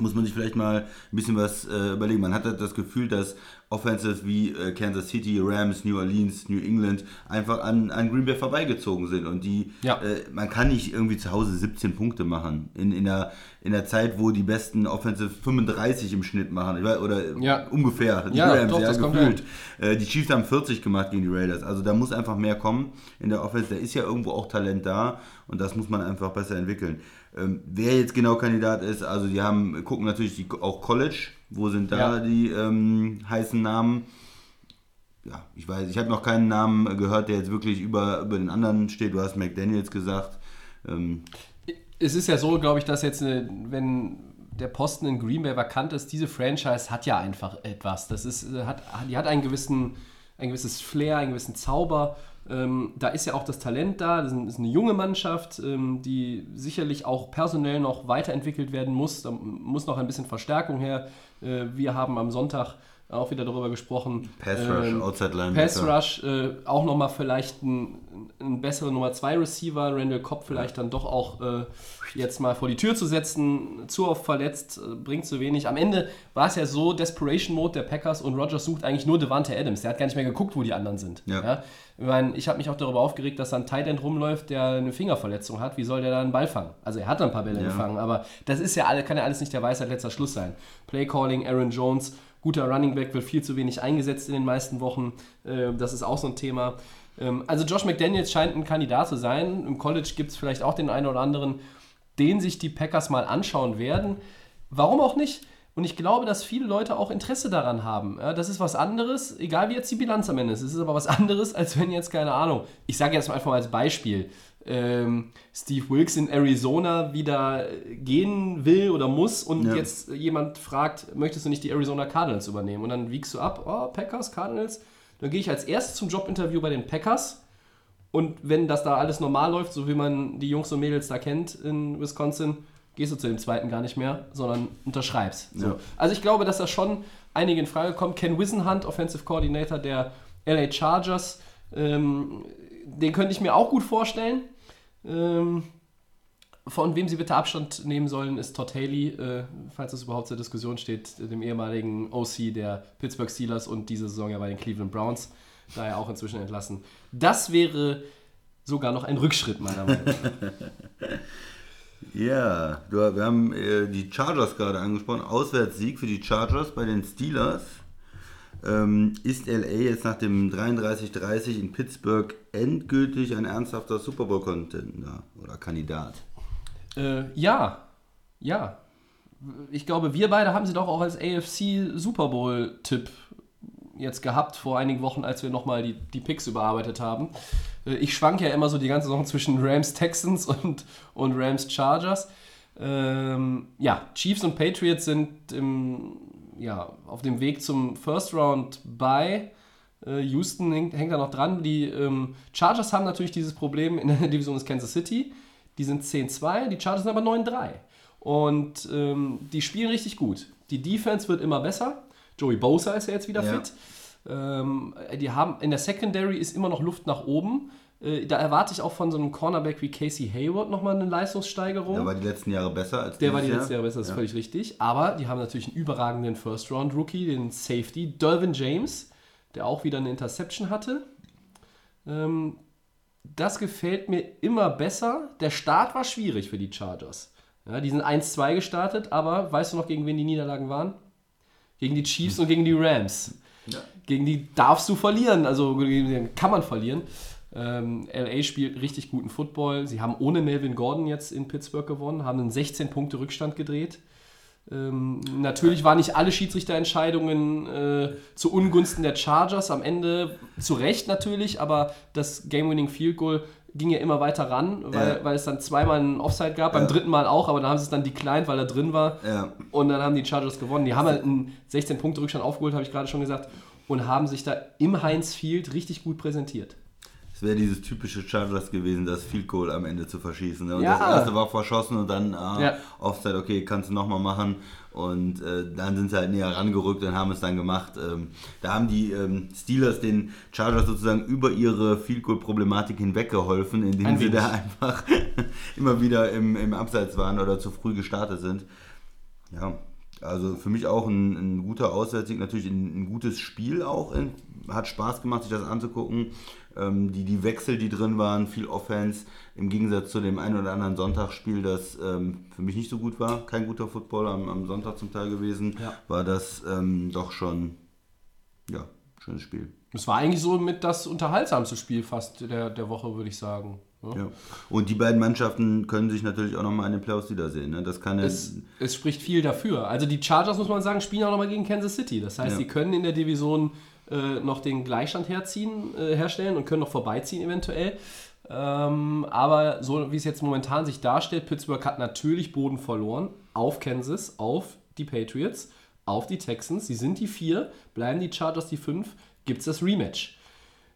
muss man sich vielleicht mal ein bisschen was äh, überlegen. Man hat das Gefühl, dass Offenses wie äh, Kansas City, Rams, New Orleans, New England einfach an, an Green Bay vorbeigezogen sind. Und die, ja. äh, man kann nicht irgendwie zu Hause 17 Punkte machen. In, in, der, in der Zeit, wo die besten Offensive 35 im Schnitt machen. Oder ja. ungefähr. Die ja, Rams, doch, ja, gefühlt. Äh, die Chiefs haben 40 gemacht gegen die Raiders. Also da muss einfach mehr kommen in der Offense. Da ist ja irgendwo auch Talent da. Und das muss man einfach besser entwickeln. Ähm, wer jetzt genau Kandidat ist, also die haben, gucken natürlich die, auch College, wo sind da ja. die ähm, heißen Namen? Ja, ich weiß, ich habe noch keinen Namen gehört, der jetzt wirklich über, über den anderen steht. Du hast McDaniels gesagt. Ähm, es ist ja so, glaube ich, dass jetzt, eine, wenn der Posten in Green Bay vakant ist, diese Franchise hat ja einfach etwas. Das ist, hat, die hat einen gewissen, ein gewisses Flair, einen gewissen Zauber ähm, da ist ja auch das Talent da, das ist eine junge Mannschaft, ähm, die sicherlich auch personell noch weiterentwickelt werden muss. Da muss noch ein bisschen Verstärkung her. Äh, wir haben am Sonntag auch wieder darüber gesprochen. Pass Rush, ähm, Outside Line. Pass Rush, äh, auch nochmal vielleicht ein, ein besserer Nummer 2 Receiver, Randall Cobb vielleicht dann doch auch äh, jetzt mal vor die Tür zu setzen. Zu oft verletzt, äh, bringt zu wenig. Am Ende war es ja so, Desperation Mode der Packers und Rogers sucht eigentlich nur Devante Adams. Der hat gar nicht mehr geguckt, wo die anderen sind. Ja. ja? Ich, mein, ich habe mich auch darüber aufgeregt, dass da ein Tight End rumläuft, der eine Fingerverletzung hat. Wie soll der da einen Ball fangen? Also er hat ein paar Bälle ja. gefangen, aber das ist ja kann ja alles nicht der Weisheit letzter Schluss sein. Play Calling, Aaron Jones, guter Running Back wird viel zu wenig eingesetzt in den meisten Wochen. Äh, das ist auch so ein Thema. Ähm, also Josh McDaniels scheint ein Kandidat zu sein. Im College gibt es vielleicht auch den einen oder anderen, den sich die Packers mal anschauen werden. Warum auch nicht? Und ich glaube, dass viele Leute auch Interesse daran haben. Ja, das ist was anderes, egal wie jetzt die Bilanz am Ende ist. Es ist aber was anderes, als wenn jetzt, keine Ahnung, ich sage jetzt mal einfach mal als Beispiel, ähm, Steve Wilkes in Arizona wieder gehen will oder muss und ja. jetzt jemand fragt, möchtest du nicht die Arizona Cardinals übernehmen? Und dann wiegst du ab, oh, Packers, Cardinals. Dann gehe ich als erstes zum Jobinterview bei den Packers. Und wenn das da alles normal läuft, so wie man die Jungs und Mädels da kennt in Wisconsin, gehst du zu dem zweiten gar nicht mehr, sondern unterschreibst. So. Ja. Also ich glaube, dass da schon einige in Frage kommen. Ken Wisenhunt, Offensive Coordinator der LA Chargers, ähm, den könnte ich mir auch gut vorstellen. Ähm, von wem sie bitte Abstand nehmen sollen, ist Todd Haley, äh, falls es überhaupt zur Diskussion steht, dem ehemaligen OC der Pittsburgh Steelers und diese Saison ja bei den Cleveland Browns, daher auch inzwischen entlassen. Das wäre sogar noch ein Rückschritt, meiner Meinung nach. Ja, wir haben äh, die Chargers gerade angesprochen. Auswärtssieg für die Chargers bei den Steelers. Ähm, ist LA jetzt nach dem 33-30 in Pittsburgh endgültig ein ernsthafter Super Bowl-Contender oder Kandidat? Äh, ja, ja. Ich glaube, wir beide haben sie doch auch als AFC Super Bowl-Tipp jetzt gehabt vor einigen Wochen, als wir nochmal die, die Picks überarbeitet haben. Äh, ich schwank ja immer so die ganze Saison zwischen Rams Texans und, und Rams Chargers. Ähm, ja, Chiefs und Patriots sind im, ja, auf dem Weg zum First Round bei. Äh, Houston hängt, hängt da noch dran. Die ähm, Chargers haben natürlich dieses Problem in der Division des Kansas City. Die sind 10-2, die Chargers sind aber 9-3. Und ähm, die spielen richtig gut. Die Defense wird immer besser. Joey Bosa ist ja jetzt wieder Ja. fit. Ähm, die haben in der Secondary ist immer noch Luft nach oben. Äh, da erwarte ich auch von so einem Cornerback wie Casey Hayward nochmal eine Leistungssteigerung. Der war die letzten Jahre besser als Der war die Jahr. Jahre besser, das ist Ja. völlig richtig. Aber die haben natürlich einen überragenden First-Round-Rookie, den Safety, Dervin James, der auch wieder eine Interception hatte. Ähm, das gefällt mir immer besser. Der Start war schwierig für die Chargers. Ja, die sind 1-2 gestartet, aber weißt du noch, gegen wen die Niederlagen waren? Gegen die Chiefs und gegen die Rams. Ja. Gegen die darfst du verlieren, also gegen die kann man verlieren. Ähm, LA spielt richtig guten Football. Sie haben ohne Melvin Gordon jetzt in Pittsburgh gewonnen, haben einen 16-Punkte-Rückstand gedreht. Ähm, natürlich waren nicht alle Schiedsrichterentscheidungen äh, zu Ungunsten der Chargers. Am Ende zu Recht natürlich, aber das Game-Winning Field Goal ging ja immer weiter ran, weil, Ja. weil es dann zweimal einen Offside gab, beim dritten Mal auch, aber dann haben sie es dann declined, weil er drin war. Ja. Und dann haben die Chargers gewonnen. Die haben halt einen 16-Punkte-Rückstand aufgeholt, habe ich gerade schon gesagt, und haben sich da im Heinz Field richtig gut präsentiert. Es wäre dieses typische Chargers gewesen, das Field Goal am Ende zu verschießen. Ne? Und Ja. das erste war verschossen und dann ah, Ja. Offside, okay, kannst du nochmal machen. Und äh, dann sind sie halt näher rangerückt und haben es dann gemacht. Ähm, da haben die ähm, Steelers den Chargers sozusagen über ihre Field Goal-Problematik hinweggeholfen, indem Ein sie wenig. da einfach immer wieder im, im Abseits waren oder zu früh gestartet sind. Ja, also für mich auch ein, ein guter Auswärtssieg, natürlich ein, ein gutes Spiel auch. In, hat Spaß gemacht, sich das anzugucken. Ähm, die, die Wechsel, die drin waren, viel Offense, im Gegensatz zu dem einen oder anderen Sonntagsspiel, das ähm, für mich nicht so gut war. Kein guter Football am, am Sonntag zum Teil gewesen, Ja. war das ähm, doch schon, ja, schönes Spiel. Es war eigentlich so mit das unterhaltsamste Spiel fast der, der Woche, würde ich sagen. Ja. Und die beiden Mannschaften können sich natürlich auch nochmal in den Playoffs wiedersehen. Ne? Das kann Es, es spricht viel dafür. Also die Chargers, muss man sagen, spielen auch nochmal gegen Kansas City. Das heißt, Ja. sie können in der Division äh, noch den Gleichstand herziehen, äh, herstellen und können noch vorbeiziehen eventuell. Ähm, aber so wie es jetzt momentan sich darstellt, Pittsburgh hat natürlich Boden verloren auf Kansas, auf die Patriots, auf die Texans. Sie sind die vier, bleiben die Chargers die fünf, gibt es das Rematch.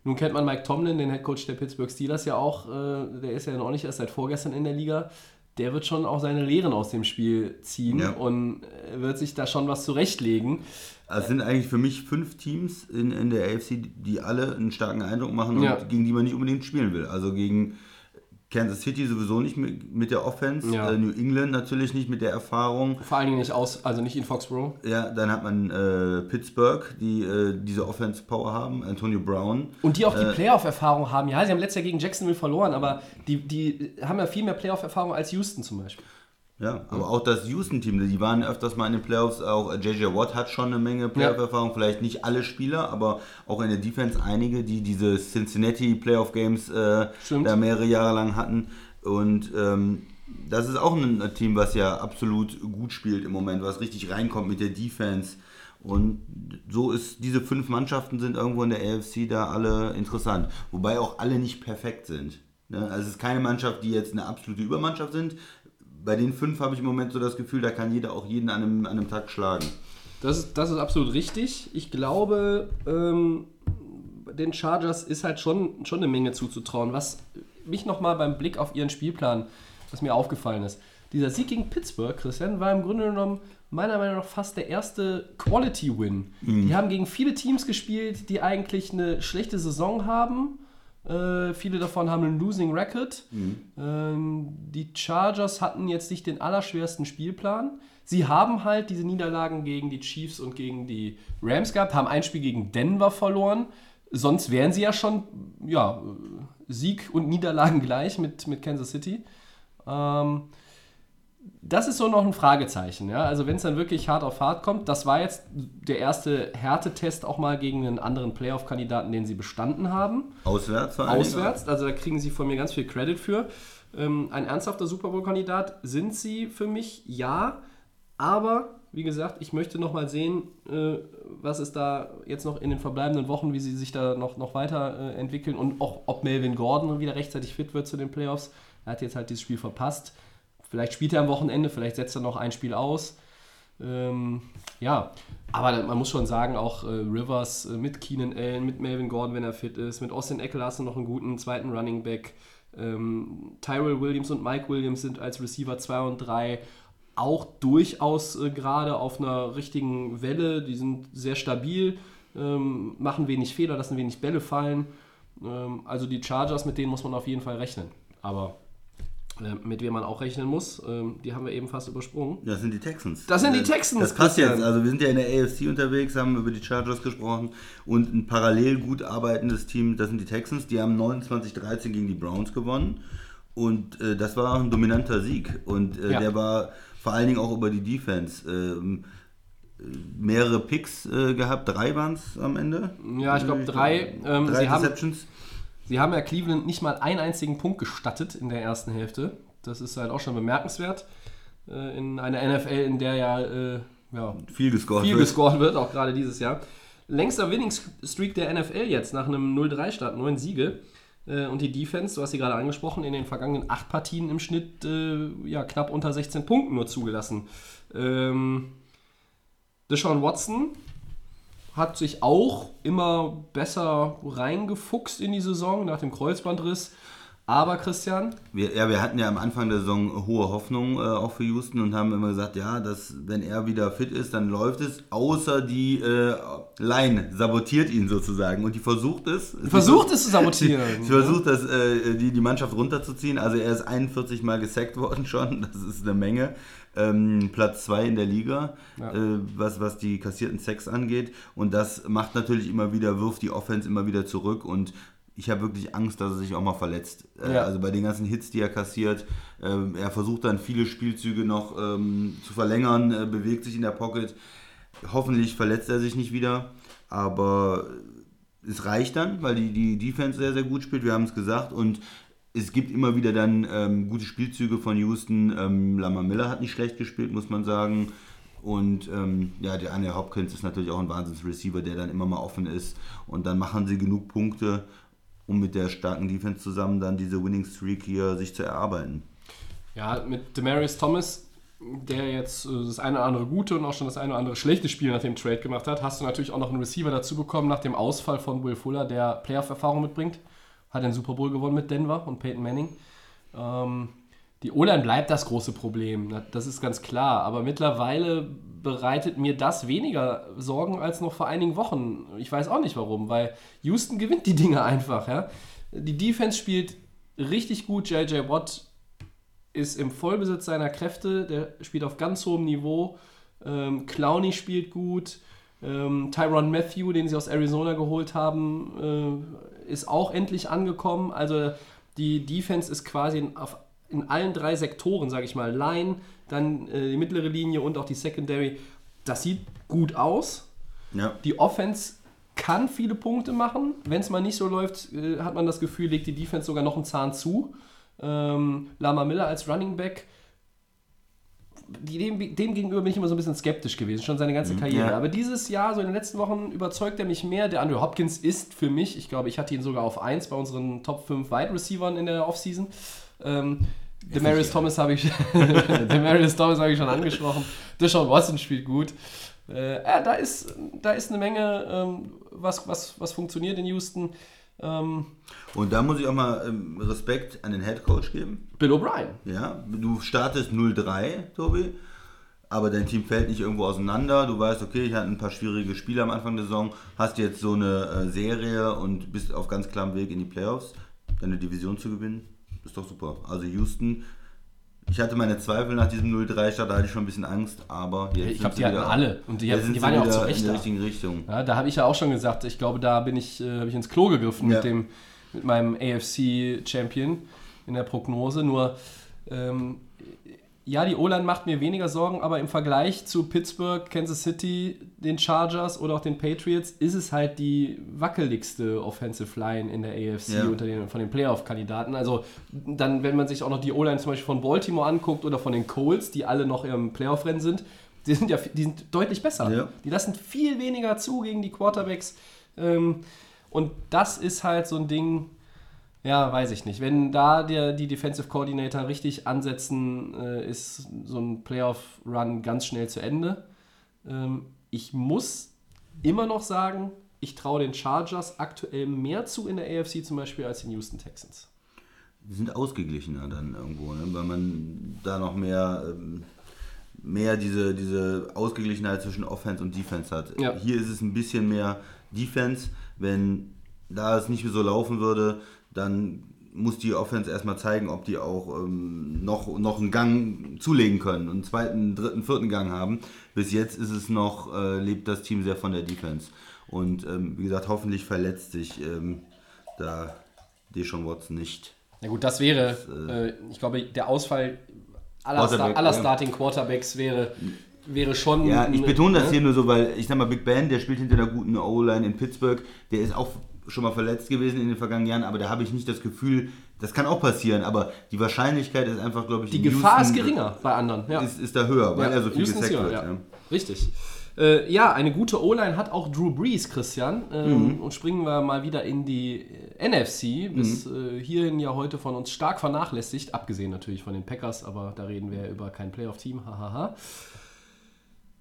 Nun kennt man Mike Tomlin, den Headcoach der Pittsburgh Steelers ja auch, äh, der ist ja noch nicht erst seit vorgestern in der Liga. Der wird schon auch seine Lehren aus dem Spiel ziehen Ja. und äh, wird sich da schon was zurechtlegen. Also es sind eigentlich für mich fünf Teams in, in der AFC, die alle einen starken Eindruck machen und Ja. gegen die man nicht unbedingt spielen will. Also gegen Kansas City sowieso nicht mit, mit der Offense, Ja. äh, New England natürlich nicht mit der Erfahrung. Vor allen Dingen nicht aus, also nicht in Foxborough. Ja, dann hat man äh, Pittsburgh, die äh, diese Offense Power haben, Antonio Brown. Und die auch die Äh, Playoff-Erfahrung haben. Ja, sie haben letztes Jahr gegen Jacksonville verloren, aber die, die haben ja viel mehr Playoff-Erfahrung als Houston zum Beispiel. Ja, aber auch das Houston-Team, die waren öfters mal in den Playoffs, auch äh, JJ Watt hat schon eine Menge Playoff-Erfahrung, vielleicht nicht alle Spieler, aber auch in der Defense einige, die diese Cincinnati Playoff-Games äh, da mehrere Jahre lang hatten. Und ähm, das ist auch ein Team, was ja absolut gut spielt im Moment, was richtig reinkommt mit der Defense. Und so ist, diese fünf Mannschaften sind irgendwo in der AFC da alle interessant. Wobei auch alle nicht perfekt sind. Ne? Also es ist keine Mannschaft, die jetzt eine absolute Übermannschaft sind. Bei den fünf habe ich im Moment so das Gefühl, da kann jeder auch jeden an einem, an einem Tag schlagen. Das ist, das ist absolut richtig. Ich glaube, ähm, den Chargers ist halt schon, schon eine Menge zuzutrauen. Was mich nochmal beim Blick auf ihren Spielplan, was mir aufgefallen ist, dieser Sieg gegen Pittsburgh, Christian, war im Grunde genommen meiner Meinung nach fast der erste Quality-Win. Die haben gegen viele Teams gespielt, die eigentlich eine schlechte Saison haben. Äh, viele davon haben einen Losing Record. Ähm, die Chargers hatten jetzt nicht den allerschwersten Spielplan. Sie haben halt diese Niederlagen gegen die Chiefs und gegen die Rams gehabt, haben ein Spiel gegen Denver verloren. Sonst wären sie ja schon ja, Sieg und Niederlagen gleich mit, mit Kansas City. Ähm, das ist so noch ein Fragezeichen. Ja? Also wenn es dann wirklich hart auf hart kommt, das war jetzt der erste Härtetest auch mal gegen einen anderen Playoff-Kandidaten, den sie bestanden haben. Auswärts vor Dingen. Auswärts, also da kriegen sie von mir ganz viel Credit für. Ähm, ein ernsthafter Super Bowl-Kandidat sind sie für mich, ja. Aber, wie gesagt, ich möchte noch mal sehen, äh, was ist da jetzt noch in den verbleibenden Wochen, wie sie sich da noch, noch weiter äh, entwickeln und auch, ob Melvin Gordon wieder rechtzeitig fit wird zu den Playoffs. Er hat jetzt halt dieses Spiel verpasst. Vielleicht spielt er am Wochenende, vielleicht setzt er noch ein Spiel aus. Ähm, ja, aber man muss schon sagen, auch äh, Rivers äh, mit Keenan Allen, mit Melvin Gordon, wenn er fit ist, mit Austin Eckler hast du noch einen guten zweiten Running Back. Ähm, Tyrell Williams und Mike Williams sind als Receiver 2 und 3 auch durchaus äh, gerade auf einer richtigen Welle. Die sind sehr stabil, ähm, machen wenig Fehler, lassen wenig Bälle fallen. Ähm, also die Chargers, mit denen muss man auf jeden Fall rechnen. Aber mit wem man auch rechnen muss, ähm, die haben wir eben fast übersprungen. Das sind die Texans. Das sind die Äh, Texans, Das passt Christian. jetzt. Also wir sind ja in der AFC unterwegs, haben über die Chargers gesprochen und ein parallel gut arbeitendes Team, das sind die Texans. Die haben 29-13 gegen die Browns gewonnen und äh, das war ein dominanter Sieg und äh, Ja. der war vor allen Dingen auch über die Defense. Ähm, äh, mehrere Picks äh, gehabt, drei waren es am Ende. Ja, ich glaube drei. Ähm, drei sie, haben, Deceptions. Sie haben ja Cleveland nicht mal einen einzigen Punkt gestattet in der ersten Hälfte. Das ist halt auch schon bemerkenswert. Äh, in einer NFL, in der ja, äh, ja Viel gescored. viel wird. gescored wird, auch gerade dieses Jahr. Längster Winning Streak der NFL jetzt nach einem 0-3-Start, neun Siege. Äh, Und die Defense, du hast sie gerade angesprochen, in den vergangenen acht Partien im Schnitt äh, ja, knapp unter 16 Punkten nur zugelassen. Ähm, Deshaun Watson hat sich auch immer besser reingefuchst in die Saison nach dem Kreuzbandriss. Aber Christian, Wir, ja, wir hatten ja am Anfang der Saison hohe Hoffnung äh, auch für Houston und haben immer gesagt, ja, dass wenn er wieder fit ist, dann läuft es. Außer die äh, Line sabotiert ihn sozusagen und die versucht es. versucht es zu sabotieren. Sie versucht, das, äh, die, die Mannschaft runterzuziehen. Also er ist 41 Mal gesackt worden schon. Das ist eine Menge. Ähm, Platz 2 in der Liga, Ja. äh, was, was die kassierten Sacks angeht. Und das macht natürlich immer wieder, wirft die Offense immer wieder zurück. Und ich habe wirklich Angst, dass er sich auch mal verletzt. Äh, Ja. Also bei den ganzen Hits, die er kassiert. Ähm, er versucht dann viele Spielzüge noch ähm, zu verlängern, äh, bewegt sich in der Pocket. Hoffentlich verletzt er sich nicht wieder. Aber es reicht dann, weil die, die Defense sehr, sehr gut spielt, wir haben es gesagt. Und es gibt immer wieder dann ähm, gute Spielzüge von Houston. Ähm, Lamar Miller hat nicht schlecht gespielt, muss man sagen. Und ähm, ja, der Anne Hopkins ist natürlich auch ein Wahnsinns-Receiver, der dann immer mal offen ist. Und dann machen sie genug Punkte, um mit der starken Defense zusammen dann diese Winning Streak hier sich zu erarbeiten. Ja, mit Demarius Thomas, der jetzt äh, das eine oder andere gute und auch schon das eine oder andere schlechte Spiel nach dem Trade gemacht hat, hast du natürlich auch noch einen Receiver dazu bekommen nach dem Ausfall von Will Fuller, der Playoff-Erfahrung mitbringt. Hat den Super Bowl gewonnen mit Denver und Peyton Manning. Ähm, die O-Line bleibt das große Problem, das ist ganz klar. Aber mittlerweile bereitet mir das weniger Sorgen als noch vor einigen Wochen. Ich weiß auch nicht warum, weil Houston gewinnt die Dinge einfach. Ja? Die Defense spielt richtig gut. JJ Watt ist im Vollbesitz seiner Kräfte, der spielt auf ganz hohem Niveau. Ähm, Clowney spielt gut. Ähm, Tyron Matthew, den sie aus Arizona geholt haben, äh, ist auch endlich angekommen. Also die Defense ist quasi in, auf, in allen drei Sektoren, sage ich mal, Line, dann äh, die mittlere Linie und auch die Secondary. Das sieht gut aus. Ja. Die Offense kann viele Punkte machen. Wenn es mal nicht so läuft, äh, hat man das Gefühl, legt die Defense sogar noch einen Zahn zu. Ähm, Lama Miller als Running Back, dem, dem gegenüber bin ich immer so ein bisschen skeptisch gewesen, schon seine ganze Karriere. ja. Aber dieses Jahr, so in den letzten Wochen, überzeugt er mich mehr. Der Andrew Hopkins ist für mich, ich glaube, ich hatte ihn sogar auf 1 bei unseren Top 5 Wide Receivern in der Offseason. Ähm, Demarius Thomas habe ich, Demarius Thomas habe ich schon angesprochen. Deshaun Watson spielt gut. Äh, ja, da ist, da ist eine Menge, ähm, was, was, was funktioniert in Houston. Ähm, Und da muss ich auch mal ähm, Respekt an den Head Coach geben. Bill O'Brien. Ja, du startest 0-3, Tobi, aber dein Team fällt nicht irgendwo auseinander. Du weißt, okay, ich hatte ein paar schwierige Spiele am Anfang der Saison, hast jetzt so eine äh, Serie und bist auf ganz klarem Weg in die Playoffs, deine Division zu gewinnen. Ist doch super. Also Houston, ich hatte meine Zweifel nach diesem 0-3-Start, da hatte ich schon ein bisschen Angst, aber jetzt Ich glaube, die hatten wieder- alle. Und die, jetzt die waren ja auch zu in Recht der da. richtigen Richtung. Ja, da habe ich ja auch schon gesagt, ich glaube, da bin ich, äh, ich ins Klo gegriffen Ja. mit dem mit meinem AFC-Champion in der Prognose. Nur, ähm, ja, die O-Line macht mir weniger Sorgen, aber im Vergleich zu Pittsburgh, Kansas City, den Chargers oder auch den Patriots ist es halt die wackeligste Offensive Line in der AFC Ja. unter den, von den Playoff-Kandidaten. Also dann, wenn man sich auch noch die O-Line zum Beispiel von Baltimore anguckt oder von den Colts, die alle noch im Playoff-Rennen sind, die sind ja die sind deutlich besser. Ja. Die lassen viel weniger zu gegen die Quarterbacks. Ähm, und das ist halt so ein Ding, ja, weiß ich nicht. Wenn da der, die Defensive Coordinator richtig ansetzen, äh, ist so ein Playoff-Run ganz schnell zu Ende. Ähm, ich muss immer noch sagen, ich traue den Chargers aktuell mehr zu in der AFC zum Beispiel als den Houston Texans. Die sind ausgeglichener dann irgendwo, ne? weil man da noch mehr, ähm, mehr diese, diese Ausgeglichenheit zwischen Offense und Defense hat. Ja. Hier ist es ein bisschen mehr Defense. Wenn da es nicht so laufen würde, dann muss die Offense erstmal zeigen, ob die auch ähm, noch, noch einen Gang zulegen können und einen zweiten, dritten, vierten Gang haben. Bis jetzt ist es noch, äh, lebt das Team sehr von der Defense. Und ähm, wie gesagt, hoffentlich verletzt sich ähm, da Deshaun Watson nicht. Na gut, das wäre, äh, ich glaube, der Ausfall aller, Quarterback, Star aller ja. Starting Quarterbacks wäre, wäre schon. Ja, ich ne- betone das ne? hier nur so, weil ich sag mal, Big Ben, der spielt hinter einer guten O-Line in Pittsburgh, der ist auch schon mal verletzt gewesen in den vergangenen Jahren, aber da habe ich nicht das Gefühl, das kann auch passieren, aber die Wahrscheinlichkeit ist einfach, glaube ich, Die Gefahr ist Houston geringer bei anderen. Ja. Ist, ist da höher, weil Ja, er so viel Houston gesackt wird. ja. Richtig. Äh, ja, eine gute O-Line hat auch Drew Brees, Christian. Ähm, Mhm. Und springen wir mal wieder in die äh, NFC. Bis äh, hierhin ja heute von uns stark vernachlässigt, abgesehen natürlich von den Packers, aber da reden wir ja über kein Playoff-Team. Hahaha.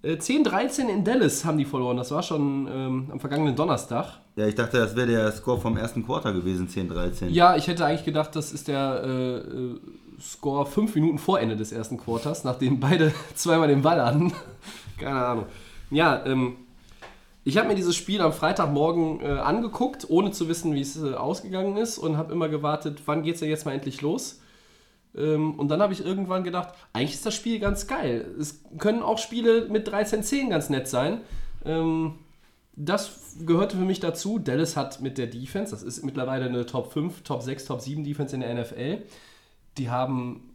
Äh, 10-13 in Dallas haben die verloren. Das war schon ähm, am vergangenen Donnerstag. Ja, ich dachte, das wäre der Score vom ersten Quarter gewesen, 10-13. Ja, ich hätte eigentlich gedacht, das ist der äh, äh, Score fünf Minuten vor Ende des ersten Quarters, nachdem beide zweimal den Ball hatten. Keine Ahnung. Ja, ähm, ich habe mir dieses Spiel am Freitagmorgen äh, angeguckt, ohne zu wissen, wie es äh, ausgegangen ist und habe immer gewartet, wann geht es denn jetzt mal endlich los? Ähm, und dann habe ich irgendwann gedacht, eigentlich ist das Spiel ganz geil. Es können auch Spiele mit 13-10 ganz nett sein. Ähm, das gehörte für mich dazu. Dallas hat mit der Defense, das ist mittlerweile eine Top 5, Top 6, Top 7 Defense in der NFL. Die haben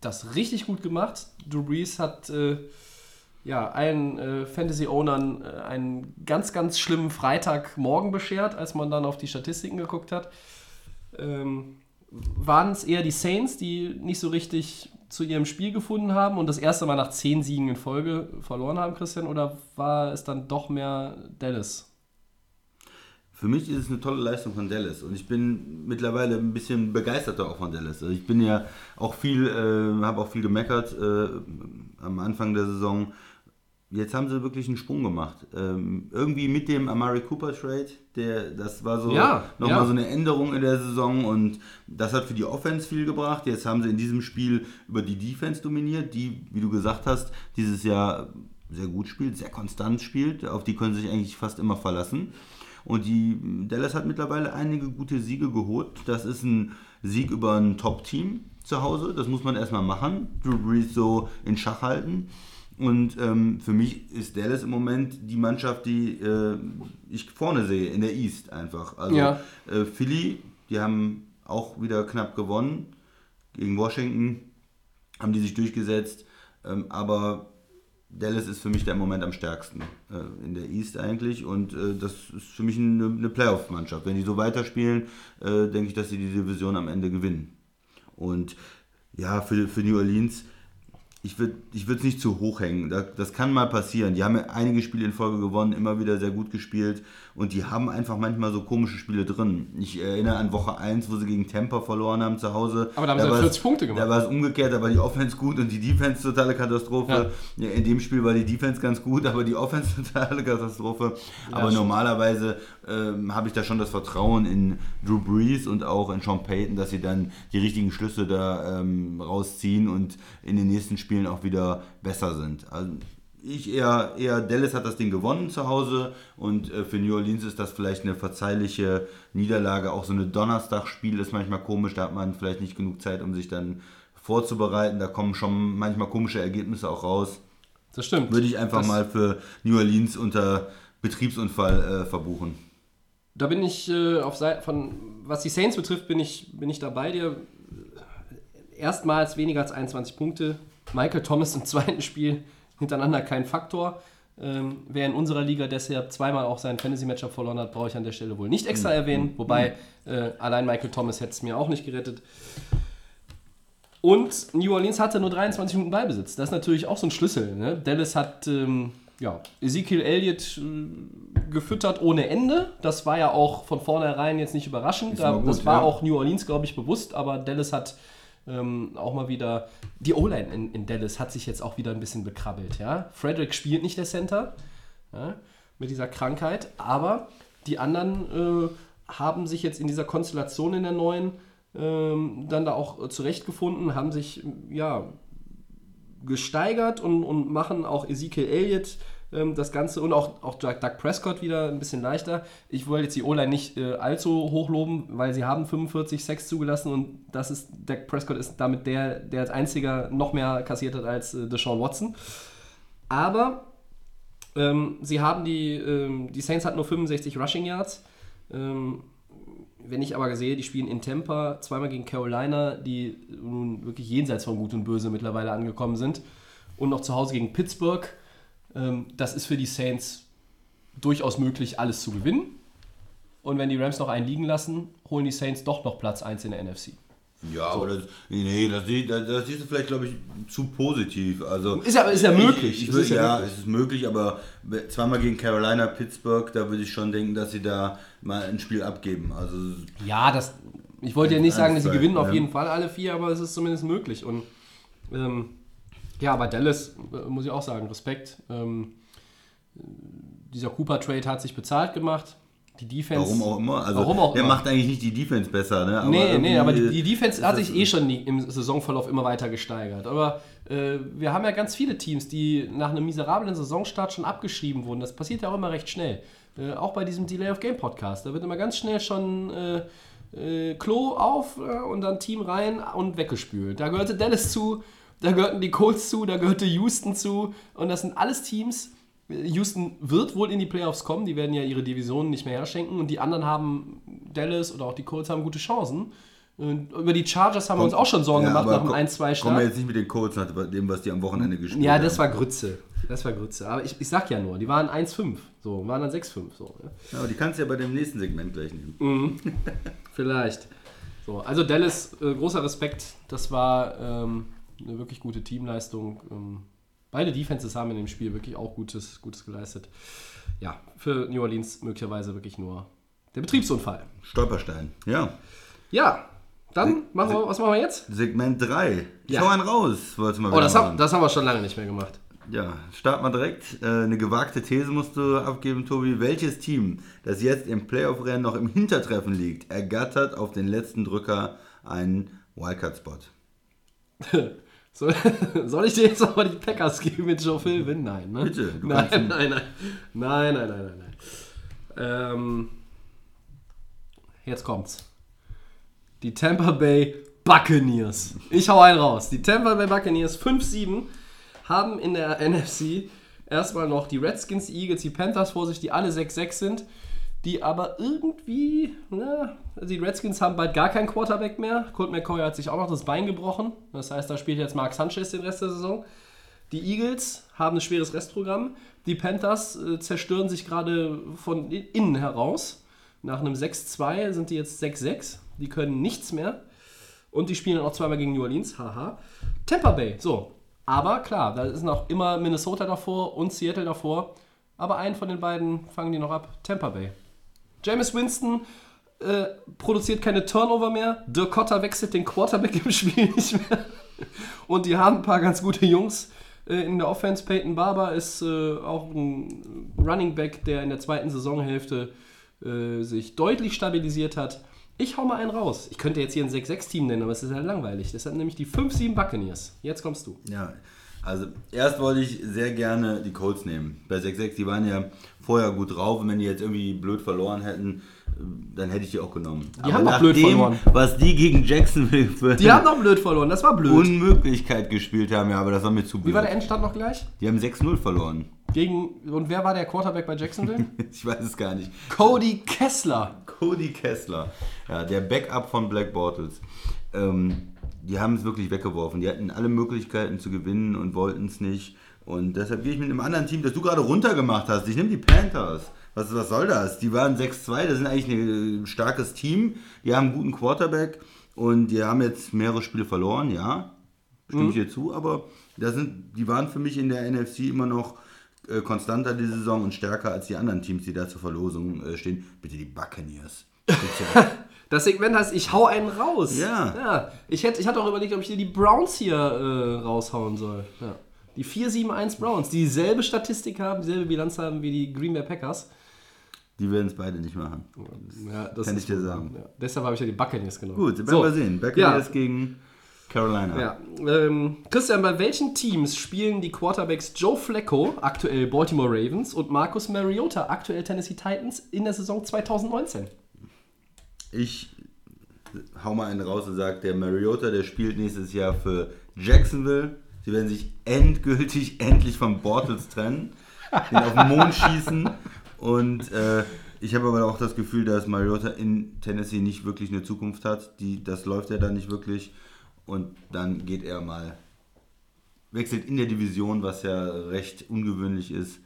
das richtig gut gemacht. Drew Brees hat äh, ja, allen äh, Fantasy-Ownern äh, einen ganz, ganz schlimmen Freitagmorgen beschert, als man dann auf die Statistiken geguckt hat. Ähm, waren es eher die Saints, die nicht so richtig zu ihrem Spiel gefunden haben und das erste Mal nach zehn Siegen in Folge verloren haben, Christian? Oder war es dann doch mehr Dallas? Für mich ist es eine tolle Leistung von Dallas und ich bin mittlerweile ein bisschen begeisterter auch von Dallas. Also ich bin ja auch viel, äh, habe auch viel gemeckert äh, am Anfang der Saison. Jetzt haben sie wirklich einen Sprung gemacht. Ähm, irgendwie mit dem Amari Cooper Trade, der, das war so Ja, nochmal ja. so eine Änderung in der Saison und das hat für die Offense viel gebracht. Jetzt haben sie in diesem Spiel über die Defense dominiert, die, wie du gesagt hast, dieses Jahr sehr gut spielt, sehr konstant spielt. Auf die können sie sich eigentlich fast immer verlassen. Und die Dallas hat mittlerweile einige gute Siege geholt. Das ist ein Sieg über ein Top-Team zu Hause. Das muss man erstmal machen. Drew Brees so in Schach halten. Und ähm, für mich ist Dallas im Moment die Mannschaft, die äh, ich vorne sehe, in der East einfach. Also Ja. äh, Philly, die haben auch wieder knapp gewonnen. Gegen Washington haben die sich durchgesetzt. Ähm, aber Dallas ist für mich der im Moment am stärksten äh, in der East eigentlich und äh, das ist für mich eine, eine Playoff-Mannschaft. Wenn die so weiterspielen, äh, denke ich, dass sie die Division am Ende gewinnen. Und ja, für, für New Orleans, ich würde es nicht zu hoch hängen. Da, das kann mal passieren. Die haben ja einige Spiele in Folge gewonnen, immer wieder sehr gut gespielt und die haben einfach manchmal so komische Spiele drin. Ich erinnere an Woche 1, wo sie gegen Tampa verloren haben zu Hause. Aber da haben sie war 40 es- Punkte gemacht. Da war es umgekehrt, da war die Offense gut und die Defense totale Katastrophe. Ja. in dem Spiel war die Defense ganz gut, aber die Offense totale Katastrophe. aber stimmt. normalerweise ähm, habe ich da schon das Vertrauen in Drew Brees und auch in Sean Payton, dass sie dann die richtigen Schlüsse da ähm, rausziehen und in den nächsten Spielen auch wieder besser sind. Also ich eher, eher Dallas hat das Ding gewonnen zu Hause und äh, für New Orleans ist das vielleicht eine verzeihliche Niederlage. Auch so eine Donnerstagsspiel ist manchmal komisch, da hat man vielleicht nicht genug Zeit, um sich dann vorzubereiten. Da kommen schon manchmal komische Ergebnisse auch raus. Das stimmt. Würde ich einfach das, mal für New Orleans unter Betriebsunfall äh, verbuchen. Da bin ich äh, auf Seite von, was die Saints betrifft, bin ich, bin ich da bei dir. Erstmals weniger als 21 Punkte. Michael Thomas im zweiten Spiel hintereinander kein Faktor. Ähm, wer in unserer Liga deshalb zweimal auch seinen Fantasy-Matchup verloren hat, brauche ich an der Stelle wohl nicht extra erwähnen. Wobei äh, allein Michael Thomas hätte es mir auch nicht gerettet. Und New Orleans hatte nur 23 Minuten Ballbesitz. Das ist natürlich auch so ein Schlüssel. Ne? Dallas hat ähm, ja, Ezekiel Elliott äh, gefüttert ohne Ende. Das war ja auch von vornherein jetzt nicht überraschend. Gut, das war ja. auch New Orleans, glaube ich, bewusst. Aber Dallas hat ähm, auch mal wieder. Die O-Line in, in Dallas hat sich jetzt auch wieder ein bisschen bekrabbelt. Ja? Frederick spielt nicht der Center ja, mit dieser Krankheit. Aber die anderen äh, haben sich jetzt in dieser Konstellation in der neuen ähm, dann da auch äh, zurechtgefunden, haben sich ja gesteigert und, und machen auch Ezekiel Elliott ähm, das Ganze und auch, auch Doug Prescott wieder ein bisschen leichter. Ich wollte jetzt die O-Line nicht äh, allzu hoch loben, weil sie haben 45 Sacks zugelassen und das ist, Doug Prescott ist damit der, der als einziger noch mehr kassiert hat als äh, Deshaun Watson. Aber ähm, sie haben die, ähm, die Saints hatten nur 65 Rushing Yards. Ähm, wenn ich aber sehe, die spielen in Tampa, zweimal gegen Carolina, die nun wirklich jenseits von Gut und Böse mittlerweile angekommen sind, und noch zu Hause gegen Pittsburgh, ähm, das ist für die Saints durchaus möglich, alles zu gewinnen. Und wenn die Rams noch einen liegen lassen, holen die Saints doch noch Platz 1 in der NFC. Ja, aber das, nee, das, das, das siehst du vielleicht, glaube ich, zu positiv. Also, Ist ja- ist ja möglich. Ich, ich Es würd, ist ja ja, es ist möglich, aber zweimal gegen Carolina, Pittsburgh, da würde ich schon denken, dass sie da mal ein Spiel abgeben. Also, Ja, das. Ich wollte ja nicht sagen, dass sie gewinnen auf jeden Fall alle vier, aber es ist zumindest möglich. Und ähm, ja, aber Dallas, äh, muss ich auch sagen, Respekt. Ähm, dieser Cooper-Trade hat sich bezahlt gemacht. Die Defense. warum auch immer. Also, Warum auch der immer. macht eigentlich nicht die Defense besser, ne? Aber nee, nee, aber die, die Defense hat sich eh schon im Saisonverlauf immer weiter gesteigert. Aber äh, wir haben ja ganz viele Teams, die nach einem miserablen Saisonstart schon abgeschrieben wurden. Das passiert ja auch immer recht schnell. Äh, auch bei diesem Delay of Game Podcast. Da wird immer ganz schnell schon äh, äh, Klo auf äh, und dann Team rein und weggespült. Da gehörte Dallas zu, da gehörten die Colts zu, da gehörte Houston zu. Und das sind alles Teams. Houston wird wohl in die Playoffs kommen, die werden ja ihre Divisionen nicht mehr herschenken und die anderen haben, Dallas oder auch die Colts haben gute Chancen. Und über die Chargers haben wir uns auch schon Sorgen ja, gemacht nach dem komm- 1-2 Kommen wir jetzt nicht mit den Colts nach dem, was die am Wochenende gespielt Ja, haben. das war Grütze. Das war Grütze. Aber ich, ich sag ja nur, die waren 1-5. So, waren dann 6-5. So, ja. Ja, aber die kannst du ja bei dem nächsten Segment gleich nehmen. Vielleicht. So, also Dallas, äh, großer Respekt. Das war ähm, eine wirklich gute Teamleistung. Ähm, beide Defenses haben in dem Spiel wirklich auch Gutes, Gutes geleistet. Ja, für New Orleans möglicherweise wirklich nur der Betriebsunfall. Stolperstein. Ja. Ja, dann machen wir, was machen wir jetzt? Segment 3. Ja. Schau einen raus, wolltest mal Oh, das, haben, das haben wir schon lange nicht mehr gemacht. Ja, starten wir direkt. Äh, eine gewagte These musst du abgeben, Tobi. Welches Team, das jetzt im Playoff-Rennen noch im Hintertreffen liegt, ergattert auf den letzten Drücker einen Wildcard-Spot? Soll, soll ich dir jetzt auch mal die Packers geben mit Joe Philbin? Nein, ne? Bitte, du nein, nein, nein, nein, nein, nein, nein, nein. Ähm, jetzt kommt's. Die Tampa Bay Buccaneers. Ich hau einen raus. Die Tampa Bay Buccaneers 5-7 haben in der NFC erstmal noch die Redskins, die Eagles, die Panthers vor sich, die alle 6-6 sind, die aber irgendwie, na, also die Redskins haben bald gar keinen Quarterback mehr. Colt McCoy hat sich auch noch das Bein gebrochen. Das heißt, da spielt jetzt Mark Sanchez den Rest der Saison. Die Eagles haben ein schweres Restprogramm. Die Panthers äh, zerstören sich gerade von innen heraus. Nach einem 6-2 sind die jetzt 6-6. Die können nichts mehr. Und die spielen auch zweimal gegen New Orleans. Haha. Tampa Bay, so. Aber klar, da ist noch immer Minnesota davor und Seattle davor. Aber einen von den beiden fangen die noch ab. Tampa Bay. Jameis Winston äh, produziert keine Turnover mehr. Dirk Cotter wechselt den Quarterback im Spiel nicht mehr. Und die haben ein paar ganz gute Jungs äh, in der Offense. Peyton Barber ist äh, auch ein Running Back, der in der zweiten Saisonhälfte äh, sich deutlich stabilisiert hat. Ich hau mal einen raus. Ich könnte jetzt hier ein 6-6-Team nennen, aber es ist ja langweilig. Das sind nämlich die 5-7 Buccaneers. Jetzt kommst du. Ja, also erst wollte ich sehr gerne die Colts nehmen. Bei 6-6, die waren ja vorher gut drauf und wenn die jetzt irgendwie blöd verloren hätten, dann hätte ich die auch genommen. Die haben auch blöd verloren. was die gegen Jacksonville Die haben noch blöd verloren. Das war blöd. Unmöglichkeit gespielt haben, ja, aber das war mir zu blöd. Wie war der Endstand noch gleich? die haben 6-0 verloren. Gegen, und wer war der Quarterback bei Jacksonville? Ich weiß es gar nicht. Cody Kessler. Cody Kessler, ja, der Backup von Black Bortles. Ähm, die haben es wirklich weggeworfen. Die hatten alle Möglichkeiten zu gewinnen und wollten es nicht. Und deshalb gehe ich mit einem anderen Team, das du gerade runtergemacht hast. Ich nehme die Panthers. Was, was soll das? Die waren 6-2, das sind eigentlich ein starkes Team. Die haben einen guten Quarterback und die haben jetzt mehrere Spiele verloren, ja. Stimme ich dir zu, aber da sind, die waren für mich in der NFC immer noch äh, konstanter die Saison und stärker als die anderen Teams, die da zur Verlosung äh, stehen. Bitte die Buccaneers. Das Segment heißt, ich hau einen raus. Ja. ja. Ich, hätte, ich hatte auch überlegt, ob ich dir die Browns hier äh, raushauen soll. Ja. Die 4-7-1 Browns, die dieselbe Statistik haben, dieselbe Bilanz haben wie die Green Bay Packers. Die werden es beide nicht machen. Ja, das Kann ich dir sagen. Ja. Deshalb habe ich ja die Buccaneers genommen. Gut, werden So. wir sehen. Buccaneers Ja. gegen Carolina. Ja. Ähm, Christian, bei welchen Teams spielen die Quarterbacks Joe Flacco, aktuell Baltimore Ravens, und Marcus Mariota, aktuell Tennessee Titans, in der Saison 2019? Ich hau mal einen raus und sage, der Mariota, der spielt nächstes Jahr für Jacksonville. Sie werden sich endgültig, endlich von Bortles trennen, den auf den Mond schießen. Und äh, ich habe aber auch das Gefühl, dass Mariota in Tennessee nicht wirklich eine Zukunft hat. Die, das läuft ja dann nicht wirklich. Und dann geht er mal, wechselt in der Division, was ja recht ungewöhnlich ist,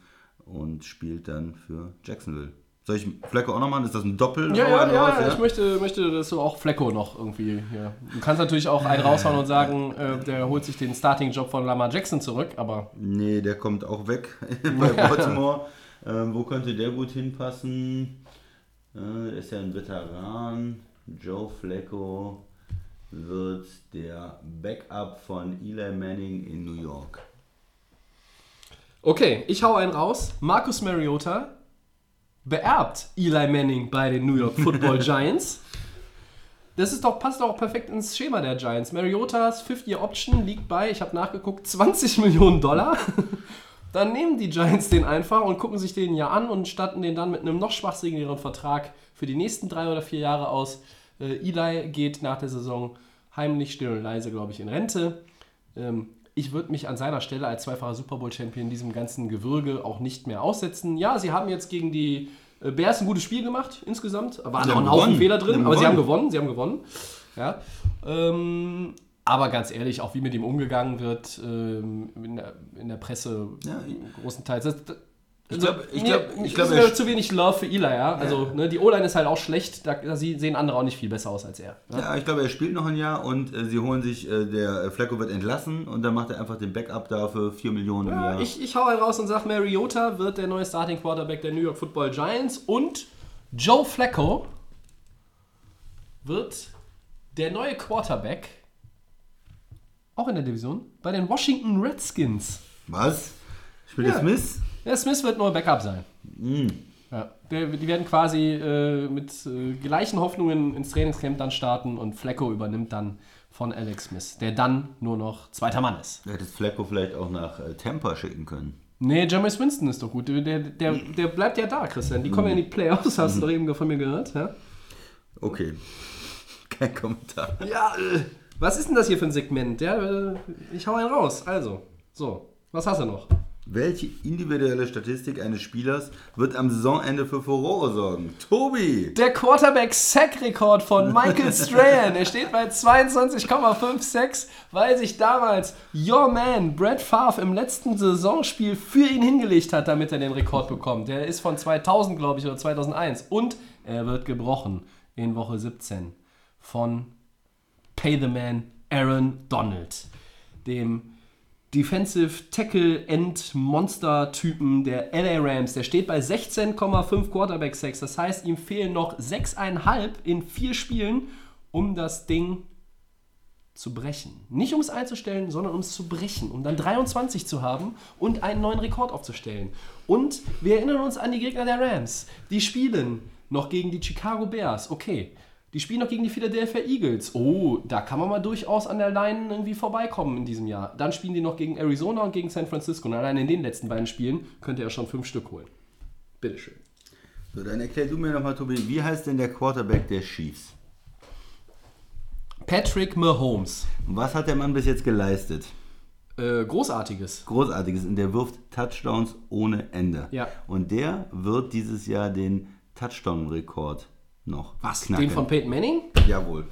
und spielt dann für Jacksonville. Soll ich Flecke auch noch machen? Ist das ein Doppel? Ja, ja, ja, raus, ich möchte, möchte, dass du auch Flecko noch irgendwie hier. Du kannst natürlich auch einen raushauen und sagen, äh, der holt sich den Starting-Job von Lamar Jackson zurück, aber Nee, der kommt auch weg bei Baltimore. ähm, wo könnte der gut hinpassen? Äh, ist ja ein Veteran. Joe Flacco wird der Backup von Eli Manning in New York. Okay, ich hau einen raus. Marcus Mariota beerbt Eli Manning bei den New York Football Giants. Das ist doch, passt doch perfekt ins Schema der Giants. Mariotas Fifth-Year-Option liegt bei, ich habe nachgeguckt, 20 Millionen Dollar. Dann nehmen die Giants den einfach und gucken sich den ja an und statten den dann mit einem noch schwachsinnigeren Vertrag für die nächsten drei oder vier Jahre aus. Äh, Eli geht nach der Saison heimlich, still und leise, glaube ich, in Rente. Ähm, ich würde mich an seiner Stelle als zweifacher Super Bowl-Champion diesem ganzen Gewürge auch nicht mehr aussetzen. Ja, sie haben jetzt gegen die äh, Bears ein gutes Spiel gemacht, insgesamt. Waren auch ein Haufen gewonnen. Fehler drin, aber sie haben gewonnen. gewonnen, sie haben gewonnen. Ja. Ähm, aber ganz ehrlich, auch wie mit ihm umgegangen wird ähm, in, der, in der Presse, Ja, großenteils. Das, das, Ich glaub- ich mir- glaub- ich mir glaub, zu wenig Love für Eli, ja. Also ne, die O-Line ist halt auch schlecht, da, da sehen andere auch nicht viel besser aus als er. Ja? Ja, ich glaube, er spielt noch ein Jahr und äh, sie holen sich, äh, der äh, Flacco wird entlassen und dann macht er einfach den Backup da für 4 Millionen im Ja, Jahr. ich, ich hau einen raus und sag, Mariota wird der neue Starting Quarterback der New York Football Giants und Joe Flacco wird der neue Quarterback, auch in der Division, bei den Washington Redskins. Was? Spielt Ja. Smith? Der Smith wird nur Backup sein. Ja, der, die werden quasi äh, mit äh, gleichen Hoffnungen ins Trainingscamp dann starten und Flacco übernimmt dann von Alex Smith, der dann nur noch zweiter Mann ist. Du hättest Flacco vielleicht auch nach äh, Tampa schicken können. Nee, Jameis Winston ist doch gut. Der, der, der, bleibt ja da, Christian. Die kommen ja in die Playoffs, hast du doch eben von mir gehört. Ja, Okay. Kein Kommentar. ja äh, was ist denn das hier für ein Segment? Ja, äh, ich hau einen raus. Also, so, was hast du noch? Welche individuelle Statistik eines Spielers wird am Saisonende für Furore sorgen? Tobi! Der Quarterback-Sack-Rekord von Michael Strahan. Er steht bei 22,56, weil sich damals Your Man Brad Favre im letzten Saisonspiel für ihn hingelegt hat, damit er den Rekord bekommt. Der ist von 2000, glaube ich, oder 2001. Und er wird gebrochen in Woche 17 von Pay the Man Aaron Donald, dem Defensive Tackle End Monster Typen der LA Rams. Der steht bei 16,5 Quarterback Sacks. Das heißt, ihm fehlen noch 6,5 in vier Spielen, um das Ding zu brechen. Nicht um es einzustellen, sondern um es zu brechen, um dann 23 zu haben und einen neuen Rekord aufzustellen. Und wir erinnern uns an die Gegner der Rams. Die spielen noch gegen die Chicago Bears. Okay. Die spielen noch gegen die Philadelphia Eagles. Oh, da kann man mal durchaus an der Line irgendwie vorbeikommen in diesem Jahr. Dann spielen die noch gegen Arizona und gegen San Francisco. Und allein in den letzten beiden Spielen könnte er schon fünf Stück holen. Bitteschön. So, dann erklär du mir nochmal, Tobi, wie heißt denn der Quarterback der Chiefs? Patrick Mahomes. Und was hat der Mann bis jetzt geleistet? Äh, großartiges. Großartiges. Und der wirft Touchdowns ohne Ende. Ja. Und der wird dieses Jahr den Touchdown-Rekord noch Was? knacken. Den von Peyton Manning? Jawohl.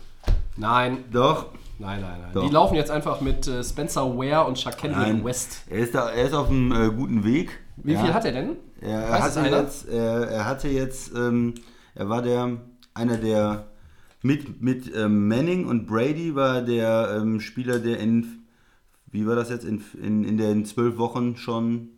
Nein. Doch. Nein, nein, nein. Doch. Die laufen jetzt einfach mit äh, Spencer Ware und Shaquille. West. Er ist, da, er ist auf einem äh, guten Weg. Wie Ja. viel hat er denn? Er, er, hatte jetzt, er, er hatte jetzt, ähm, er war der, einer der, mit, mit ähm, Manning und Brady war der ähm, Spieler, der in, wie war das jetzt, in, in, in den zwölf Wochen schon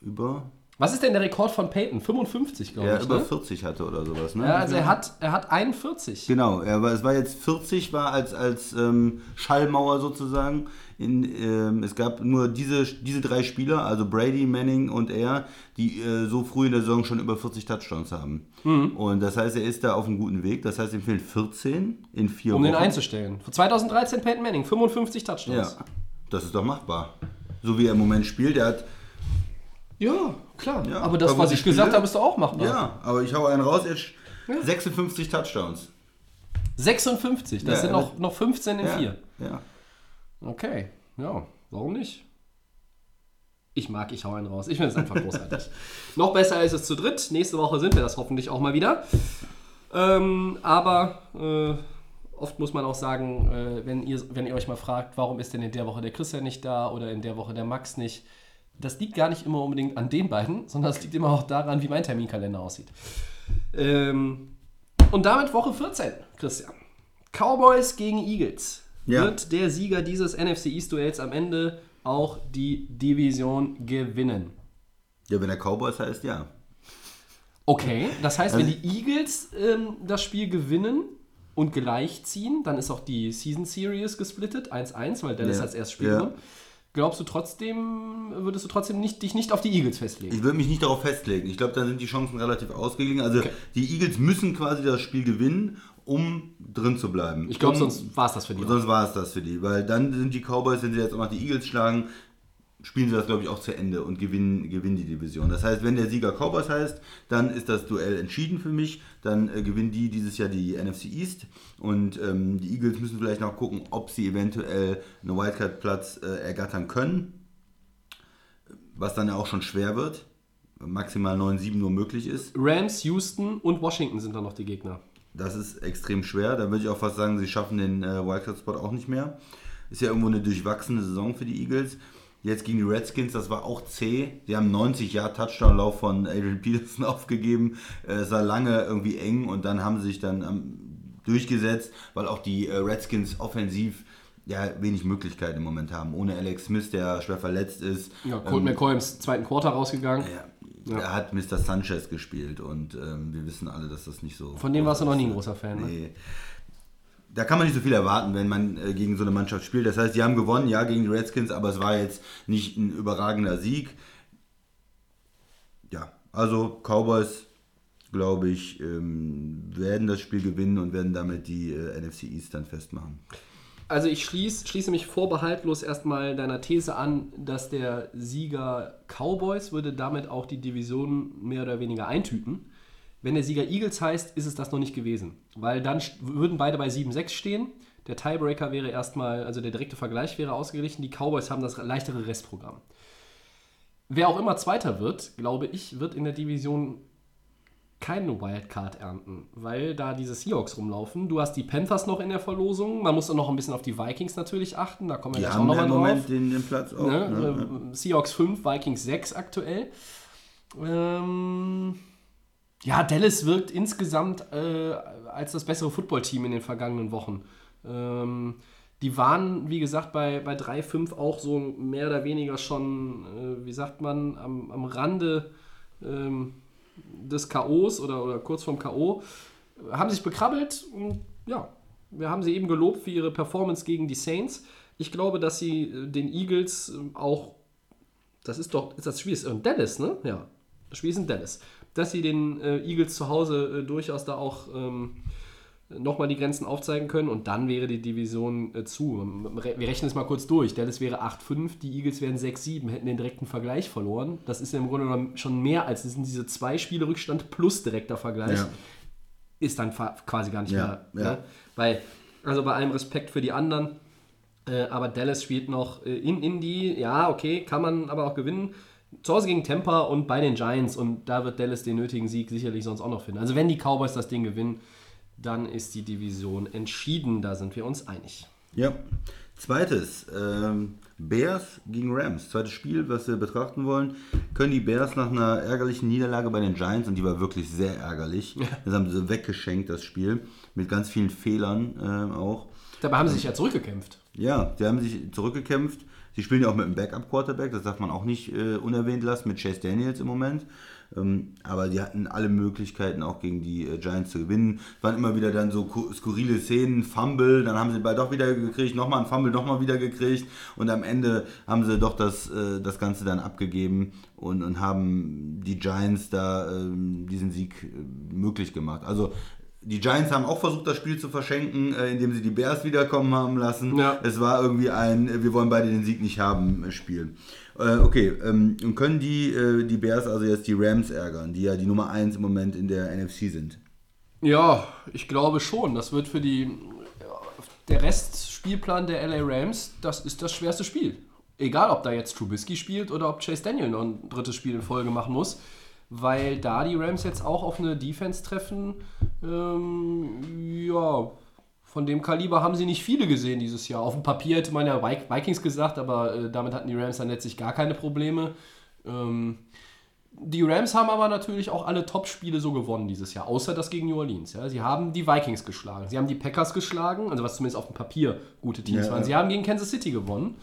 über, Was ist denn der Rekord von Peyton? 55, glaube ja, ich. über Ne? 40 hatte oder sowas, ne? Ja, also er hat, er hat 41. Genau, er war, es war jetzt 40, war als, als ähm, Schallmauer sozusagen. In, ähm, es gab nur diese, diese drei Spieler, also Brady, Manning und er, die äh, so früh in der Saison schon über 40 Touchdowns haben. Mhm. Und das heißt, er ist da auf einem guten Weg. Das heißt, ihm fehlen 14 in vier Um Wochen. den einzustellen. 2013 Peyton Manning, 55 ja, Touchdowns. das ist doch machbar. So wie er im Moment spielt, er hat, Ja, klar. Ja, aber das, aber was ich gesagt Spiele- habe, ist doch auch machbar. ja, aber ich hau einen raus, jetzt 56 Touchdowns. 56, das Ja, sind noch, noch 15 in Ja, 4. ja. Okay, ja, warum nicht? Ich mag, ich hau einen raus. Ich finde es einfach großartig. Noch besser ist es zu dritt. Nächste Woche sind wir das hoffentlich auch mal wieder. Ähm, aber äh, oft muss man auch sagen, äh, wenn, ihr, wenn ihr euch mal fragt, warum ist denn in der Woche der Christian nicht da oder in der Woche der Max nicht, das liegt gar nicht immer unbedingt an den beiden, sondern es liegt immer auch daran, wie mein Terminkalender aussieht. Ähm, und damit Woche 14, Christian. Cowboys gegen Eagles. Ja. Wird der Sieger dieses NFC East-Duells am Ende auch die Division gewinnen? Ja, wenn er Cowboys heißt, ja. Okay, das heißt, wenn Also- die Eagles ähm, das Spiel gewinnen und gleichziehen, dann ist auch die Season Series gesplittet, 1-1, weil Dallas Ja. als erstes Spiel Ja. Glaubst du trotzdem, würdest du trotzdem nicht, dich nicht auf die Eagles festlegen? Ich würde mich nicht darauf festlegen. Ich glaube, da sind die Chancen relativ ausgeglichen. Also die Eagles müssen quasi das Spiel gewinnen, um drin zu bleiben. Ich glaube, um, sonst war es das für die. sonst war es das für die. Weil dann sind die Cowboys, wenn sie jetzt auch noch die Eagles schlagen, spielen sie das, glaube ich, auch zu Ende und gewinnen, gewinnen die Division. Das heißt, wenn der Sieger Cowboys heißt, dann ist das Duell entschieden für mich. Dann äh, gewinnen die dieses Jahr die NFC East. Und ähm, die Eagles müssen vielleicht noch gucken, ob sie eventuell einen Wildcard-Platz äh, ergattern können. Was dann ja auch schon schwer wird. Maximal 9-7 nur möglich ist. Rams, Houston und Washington sind dann noch die Gegner. Das ist extrem schwer. Da würde ich auch fast sagen, sie schaffen den äh, Wildcard-Spot auch nicht mehr. Ist ja irgendwo eine durchwachsene Saison für die Eagles. Jetzt gegen die Redskins, das war auch zäh. Die haben 90 Jahre Touchdown-Lauf von Adrian Peterson aufgegeben. Äh, Es war lange irgendwie eng und dann haben sie sich dann ähm, durchgesetzt, weil auch die äh, Redskins offensiv ja, wenig Möglichkeiten im Moment haben. Ohne Alex Smith, der schwer verletzt ist. Ja, Colt Ähm, McCoy im zweiten Quarter rausgegangen. ja, Er hat Mr. Sanchez gespielt und ähm, wir wissen alle, dass das nicht so. Von dem warst du noch nie ein großer Fan, ne? Nee. Da kann man nicht so viel erwarten, wenn man äh, gegen so eine Mannschaft spielt. Das heißt, die haben gewonnen, ja, gegen die Redskins, aber es war jetzt nicht ein überragender Sieg. Ja, also Cowboys, glaube ich, ähm, werden das Spiel gewinnen und werden damit die äh, NFC East dann festmachen. Also ich schließ, schließe mich vorbehaltlos erstmal deiner These an, dass der Sieger Cowboys würde damit auch die Division mehr oder weniger eintüten. Wenn der Sieger Eagles heißt, ist es das noch nicht gewesen. Weil dann würden beide bei 7-6 stehen. Der Tiebreaker wäre erstmal, also der direkte Vergleich wäre ausgeglichen. Die Cowboys haben das leichtere Restprogramm. Wer auch immer Zweiter wird, glaube ich, wird in der Division keine Wildcard ernten, weil da diese Seahawks rumlaufen. Du hast die Panthers noch in der Verlosung. Man muss dann noch ein bisschen auf die Vikings natürlich achten. Da kommen wir Die gleich auch haben nochmal drauf. Moment den, den Platz auch. Ne? Ne? äh, Seahawks 5, Vikings 6 aktuell. Ähm, ja, Dallas wirkt insgesamt äh, als das bessere Footballteam in den vergangenen Wochen. Ähm, die waren, wie gesagt, bei, bei 3-5 auch so mehr oder weniger schon, äh, wie sagt man, am, am Rande ähm, des K.O.s oder, oder kurz vorm K.O. Haben sich bekrabbelt und ja, wir haben sie eben gelobt für ihre Performance gegen die Saints. Ich glaube, dass sie äh, den Eagles äh, auch, das ist doch, ist das Spiel ist in Dallas, ne? Ja, das Spiel ist in Dallas. Dass sie den äh, Eagles zu Hause äh, durchaus da auch ähm, nochmal die Grenzen aufzeigen können und dann wäre die Division äh, zu. Wir rechnen es mal kurz durch. Dallas wäre 8-5, die Eagles wären 6-7, hätten den direkten Vergleich verloren. Das ist ja im Grunde genommen schon mehr als sind diese zwei Spiele Rückstand plus direkter Vergleich. Ja. Ist dann quasi gar nicht Ja, mehr. ja. Ne? Weil, also bei allem Respekt für die anderen, Äh, aber Dallas spielt noch äh, in Indy. Ja, okay, kann man aber auch gewinnen. Zu Hause gegen Tampa und bei den Giants. Und da wird Dallas den nötigen Sieg sicherlich sonst auch noch finden. Also wenn die Cowboys das Ding gewinnen, dann ist die Division entschieden. Da sind wir uns einig. Ja. Zweites, ähm, Bears gegen Rams. Zweites Spiel, was wir betrachten wollen. Können die Bears nach einer ärgerlichen Niederlage bei den Giants, und die war wirklich sehr ärgerlich, das haben sie weggeschenkt, das Spiel, mit ganz vielen Fehlern äh, auch. Dabei haben sie sich ja zurückgekämpft. Ja, sie haben sich zurückgekämpft. Sie spielen ja auch mit einem Backup-Quarterback, das darf man auch nicht äh, unerwähnt lassen, mit Chase Daniels im Moment. Ähm, aber die hatten alle Möglichkeiten auch gegen die äh, Giants zu gewinnen. Es waren immer wieder dann so ku- skurrile Szenen, Fumble, dann haben sie den Ball doch wieder gekriegt, nochmal ein Fumble, nochmal wieder gekriegt und am Ende haben sie doch das, äh, das Ganze dann abgegeben und, und haben die Giants da ähm, diesen Sieg äh, möglich gemacht. Also die Giants haben auch versucht, das Spiel zu verschenken, äh, indem sie die Bears wiederkommen haben lassen. Ja. Es war irgendwie ein, äh, wir wollen beide den Sieg nicht haben, äh, Spiel. Äh, okay, ähm, und können die, äh, die Bears also jetzt die Rams ärgern, die ja die Nummer 1 im Moment in der NFC sind? Ja, ich glaube schon. Das wird für die. Der Restspielplan der LA Rams, das ist das schwerste Spiel. Egal, ob da jetzt Trubisky spielt oder ob Chase Daniel noch ein drittes Spiel in Folge machen muss. Weil da die Rams jetzt auch auf eine Defense treffen, ähm, ja, von dem Kaliber haben sie nicht viele gesehen dieses Jahr. Auf dem Papier hätte man ja Vi- Vikings gesagt, aber äh, damit hatten die Rams dann letztlich gar keine Probleme. Ähm, die Rams haben aber natürlich auch alle Top-Spiele so gewonnen dieses Jahr, außer das gegen New Orleans. Ja. Sie haben die Vikings geschlagen, sie haben die Packers geschlagen, also was zumindest auf dem Papier gute Teams Ja, waren. ja. Sie haben gegen Kansas City gewonnen.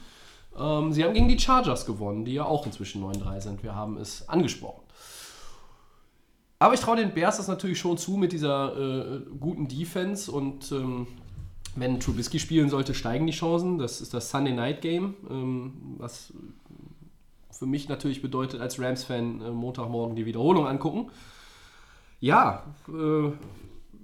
Ähm, sie haben gegen die Chargers gewonnen, die ja auch inzwischen 9-3 sind. Wir haben es angesprochen. Aber ich traue den Bears das natürlich schon zu mit dieser äh, guten Defense und ähm, wenn Trubisky spielen sollte, steigen die Chancen. Das ist das Sunday Night Game, ähm, was für mich natürlich bedeutet, als Rams-Fan äh, Montagmorgen die Wiederholung angucken. Ja, äh,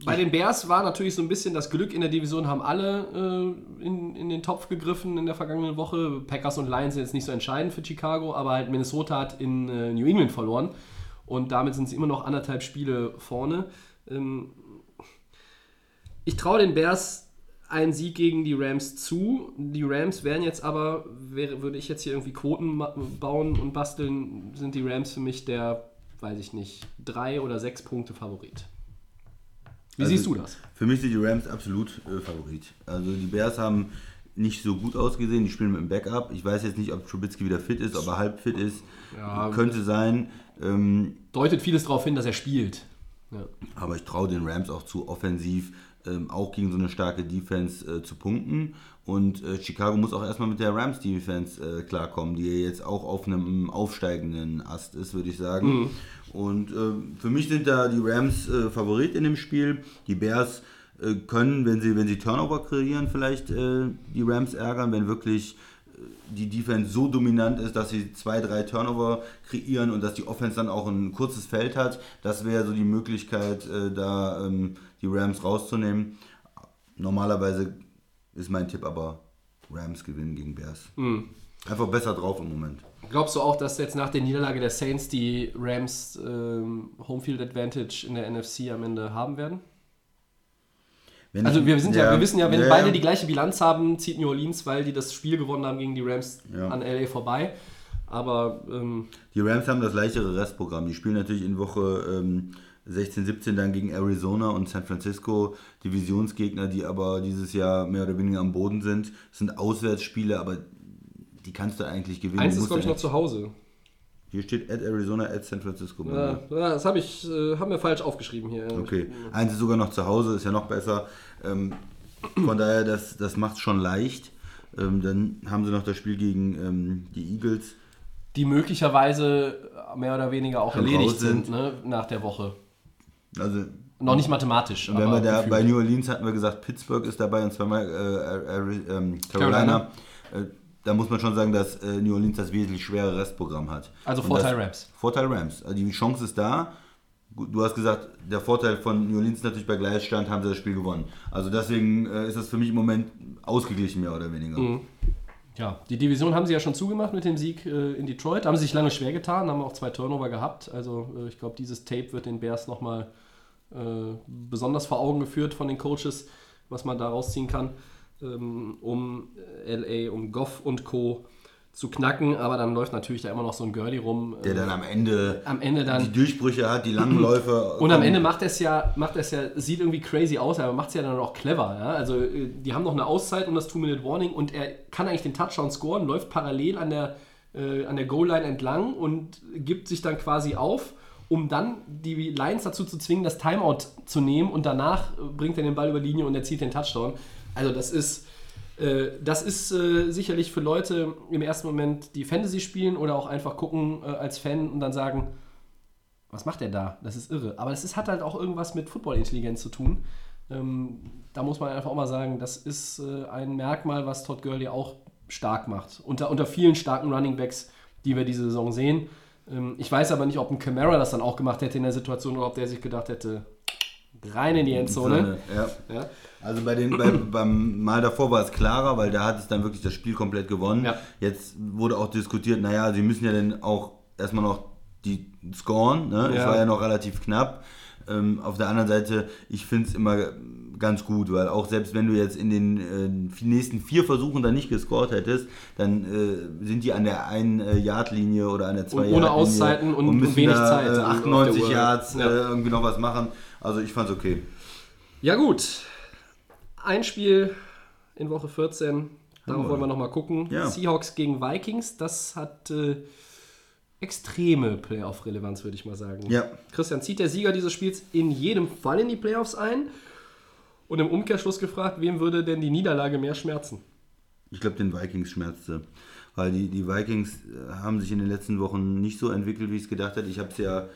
bei den Bears war natürlich so ein bisschen das Glück in der Division, haben alle äh, in, in den Topf gegriffen in der vergangenen Woche. Packers und Lions sind jetzt nicht so entscheidend für Chicago, aber halt Minnesota hat in äh, New England verloren und damit sind sie immer noch anderthalb Spiele vorne. Ähm, ich traue den Bears einen Sieg gegen die Rams zu. Die Rams wären jetzt aber, wäre, würde ich jetzt hier irgendwie Quoten bauen und basteln, sind die Rams für mich der, weiß ich nicht, drei oder sechs Punkte Favorit. Wie Also, siehst du das? Für mich sind die Rams absolut äh, Favorit. Also die Bears haben nicht so gut ausgesehen, die spielen mit dem Backup. Ich weiß jetzt nicht, ob Trubisky wieder fit ist, ob er halb fit ist. Ja. Könnte sein. Ähm, Deutet vieles darauf hin, dass er spielt. Ja. Aber ich traue den Rams auch zu, offensiv ähm, auch gegen so eine starke Defense äh, zu punkten. Und äh, Chicago muss auch erstmal mit der Rams-Defense äh, klarkommen, die jetzt auch auf einem aufsteigenden Ast ist, würde ich sagen. Und äh, für mich sind da die Rams äh, Favorit in dem Spiel. Die Bears äh, können, wenn sie, wenn sie Turnover kreieren, vielleicht die Rams ärgern, wenn wirklich die Defense so dominant ist, dass sie zwei, drei Turnover kreieren und dass die Offense dann auch ein kurzes Feld hat. Das wäre so die Möglichkeit, äh, da ähm, die Rams rauszunehmen. Normalerweise ist mein Tipp aber Rams gewinnen gegen Bears. Einfach besser drauf im Moment. Glaubst du auch, dass jetzt nach der Niederlage der Saints die Rams ähm, Homefield Advantage in der NFC am Ende haben werden? Wenn Also ich- wir, sind ja, wir wissen ja, wenn beide ja. die gleiche Bilanz haben, zieht New Orleans, weil die das Spiel gewonnen haben gegen die Rams Ja. an LA vorbei. Aber ähm, Die Rams haben das leichtere Restprogramm. Die spielen natürlich in Woche ähm, 16, 17 dann gegen Arizona und San Francisco, Divisionsgegner, die aber dieses Jahr mehr oder weniger am Boden sind. Das sind Auswärtsspiele, aber die kannst du eigentlich gewinnen. eins ist, glaube ich, noch zu Hause. Hier steht at Arizona, at San Francisco. Ja, das habe ich, äh, haben wir falsch aufgeschrieben hier. Okay, eins ist sogar noch zu Hause, ist ja noch besser. Ähm, von daher, das, das macht es schon leicht. Ähm, dann haben sie noch das Spiel gegen ähm, die Eagles. Die möglicherweise mehr oder weniger auch Schon erledigt sind. sind ne, nach der Woche. Also Noch nicht mathematisch. Wenn wir da bei New Orleans hatten wir gesagt, Pittsburgh ist dabei und zweimal äh, Ari- ähm, Carolina. Äh, da muss man schon sagen, dass äh, New Orleans das wesentlich schwere Restprogramm hat. Also Und Vorteil das, Rams. Vorteil Rams. Also die Chance ist da. Du hast gesagt, der Vorteil von New Orleans ist natürlich bei Gleichstand, haben sie das Spiel gewonnen. Also deswegen äh, ist das für mich im Moment ausgeglichen, mehr oder weniger. Mhm. Ja, die Division haben sie ja schon zugemacht mit dem Sieg äh, in Detroit. Haben sie sich lange schwer getan, haben auch zwei Turnover gehabt. Also äh, ich glaube, dieses Tape wird den Bears nochmal äh, besonders vor Augen geführt von den Coaches, was man da rausziehen kann. Ähm, um äh, LA, um Goff und Co. zu knacken, aber dann läuft natürlich da immer noch so ein Girlie rum. Der dann am Ende, Am Ende dann- die Durchbrüche hat, die langen Läufe. Und am Ende macht es ja, macht es ja, sieht irgendwie crazy aus, aber macht es ja dann auch clever. Ja? Also äh, die haben noch eine Auszeit um das Two-Minute-Warning und er kann eigentlich den Touchdown scoren, läuft parallel an der, äh, an der Goal-Line entlang und gibt sich dann quasi auf, um dann die Lions dazu zu zwingen, das Timeout zu nehmen und danach bringt er den Ball über die Linie und erzielt den Touchdown. Also das ist, äh, das ist äh, sicherlich für Leute im ersten Moment, die Fantasy spielen oder auch einfach gucken äh, als Fan und dann sagen, was macht er da? Das ist irre. Aber es hat halt auch irgendwas mit Footballintelligenz zu tun. Ähm, da muss man einfach auch mal sagen, das ist äh, ein Merkmal, was Todd Gurley auch stark macht. Unter, unter vielen starken Running Backs, die wir diese Saison sehen. Ähm, ich weiß aber nicht, ob ein Camara das dann auch gemacht hätte in der Situation oder ob der sich gedacht hätte, rein in die Endzone. Ja. Ja. Also bei den, bei, beim Mal davor war es klarer, weil da hat es dann wirklich das Spiel komplett gewonnen. Ja. Jetzt wurde auch diskutiert, naja, sie müssen ja dann auch erstmal noch die scoren. Ne? Es Ja. war ja noch relativ knapp. Ähm, auf der anderen Seite, ich finde es immer ganz gut, weil auch selbst wenn du jetzt in den äh, nächsten vier Versuchen dann nicht gescored hättest, dann äh, sind die an der einen äh, Yard-Linie oder an der zwei Und ohne Auszeiten und- und müssen wenig da, Zeit Äh, auf 98 der Uhr. Yards Ja. äh, irgendwie noch was machen. Also ich fand's okay. Ja, gut. Ein Spiel in Woche 14. Darauf wollen wir nochmal gucken. Ja. Seahawks gegen Vikings. Das hat äh, extreme Playoff-Relevanz, würde ich mal sagen. Ja. Christian, zieht der Sieger dieses Spiels in jedem Fall in die Playoffs ein? Und im Umkehrschluss gefragt, wem würde denn die Niederlage mehr schmerzen? Ich glaube, den Vikings schmerzte. Weil die, die Vikings äh, haben sich in den letzten Wochen nicht so entwickelt, wie ich es gedacht hätte. Ich habe es ja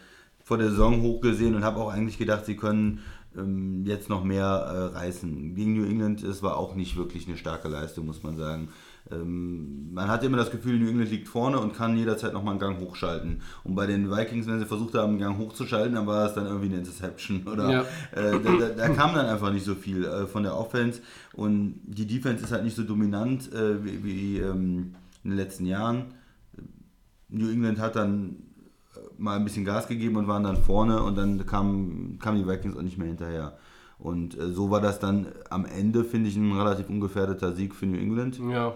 vor der Saison hochgesehen und habe auch eigentlich gedacht, sie können ähm, jetzt noch mehr äh, reißen. Gegen New England, es war auch nicht wirklich eine starke Leistung, muss man sagen. Ähm, man hatte immer das Gefühl, New England liegt vorne und kann jederzeit nochmal einen Gang hochschalten. Und bei den Vikings, wenn sie versucht haben, einen Gang hochzuschalten, dann war es dann irgendwie eine Interception. Oder Ja. äh, da, da, da kam dann einfach nicht so viel äh, von der Offense. Und die Defense ist halt nicht so dominant äh, wie, wie ähm, in den letzten Jahren. New England hat dann mal ein bisschen Gas gegeben und waren dann vorne und dann kamen kam die Vikings auch nicht mehr hinterher. Und äh, so war das dann am Ende, finde ich, ein relativ ungefährdeter Sieg für New England. Ja.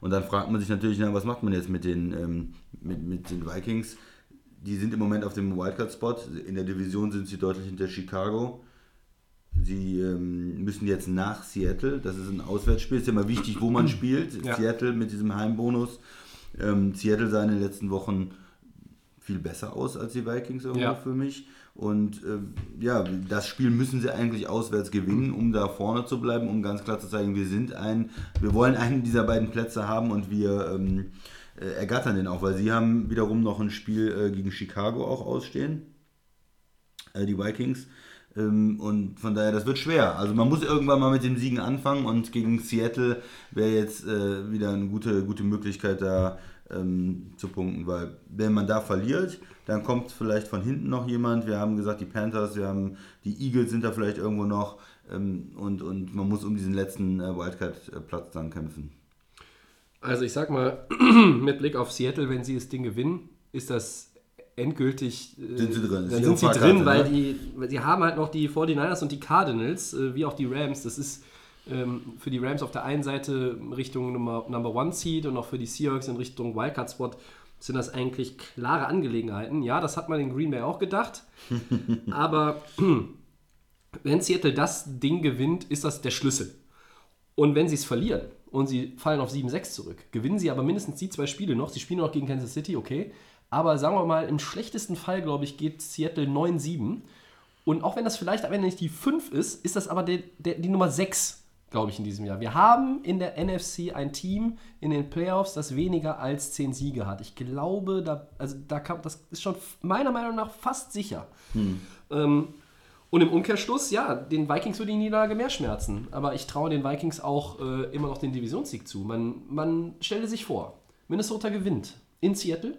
Und dann fragt man sich natürlich, na, was macht man jetzt mit den, ähm, mit, mit den Vikings? Die sind im Moment auf dem Wildcard-Spot. In der Division sind sie deutlich hinter Chicago. Sie ähm, müssen jetzt nach Seattle. Das ist ein Auswärtsspiel. Ist ja immer wichtig, wo man spielt. Ja. Seattle mit diesem Heimbonus. Ähm, Seattle sah in den letzten Wochen viel besser aus als die Vikings irgendwo Ja. für mich. Und ähm, ja, das Spiel müssen sie eigentlich auswärts gewinnen, um da vorne zu bleiben, um ganz klar zu zeigen, wir sind ein, wir wollen einen dieser beiden Plätze haben und wir ähm, äh, ergattern den auch, weil sie haben wiederum noch ein Spiel äh, gegen Chicago auch ausstehen, äh, die Vikings. Ähm, und von daher, das wird schwer. Also man muss irgendwann mal mit dem Siegen anfangen und gegen Seattle wäre jetzt äh, wieder eine gute, gute Möglichkeit da ähm, zu punkten, weil wenn man da verliert, dann kommt vielleicht von hinten noch jemand. Wir haben gesagt, die Panthers, wir haben die Eagles sind da vielleicht irgendwo noch ähm, und, und man muss um diesen letzten äh, Wildcard-Platz dann kämpfen. Also ich sag mal, mit Blick auf Seattle, wenn sie das Ding gewinnen, ist das endgültig. äh, Sind sie drin. Dann sind sie drin, weil ne? die, weil sie haben halt noch die 49ers und die Cardinals, äh, wie auch die Rams. Das ist ähm, für die Rams auf der einen Seite Richtung Nummer, Number One Seed und auch für die Seahawks in Richtung Wildcard Spot sind das eigentlich klare Angelegenheiten. Ja, das hat man in Green Bay auch gedacht. aber wenn Seattle das Ding gewinnt, ist das der Schlüssel. Und wenn sie es verlieren und sie fallen auf 7-6 zurück, gewinnen sie aber mindestens die zwei Spiele noch. Sie spielen noch gegen Kansas City, okay. Aber sagen wir mal, im schlechtesten Fall, glaube ich, geht Seattle 9-7. Und auch wenn das vielleicht am Ende nicht die 5 ist, ist das aber der, der, die Nummer 6, glaube ich, in diesem Jahr. Wir haben in der NFC ein Team in den Playoffs, das weniger als 10 Siege hat. Ich glaube, da, also da kam, das ist schon meiner Meinung nach fast sicher. Ähm, und im Umkehrschluss, ja, den Vikings würde die Niederlage mehr schmerzen. Aber ich traue den Vikings auch äh, immer noch den Divisionssieg zu. Man, man stelle sich vor, Minnesota gewinnt in Seattle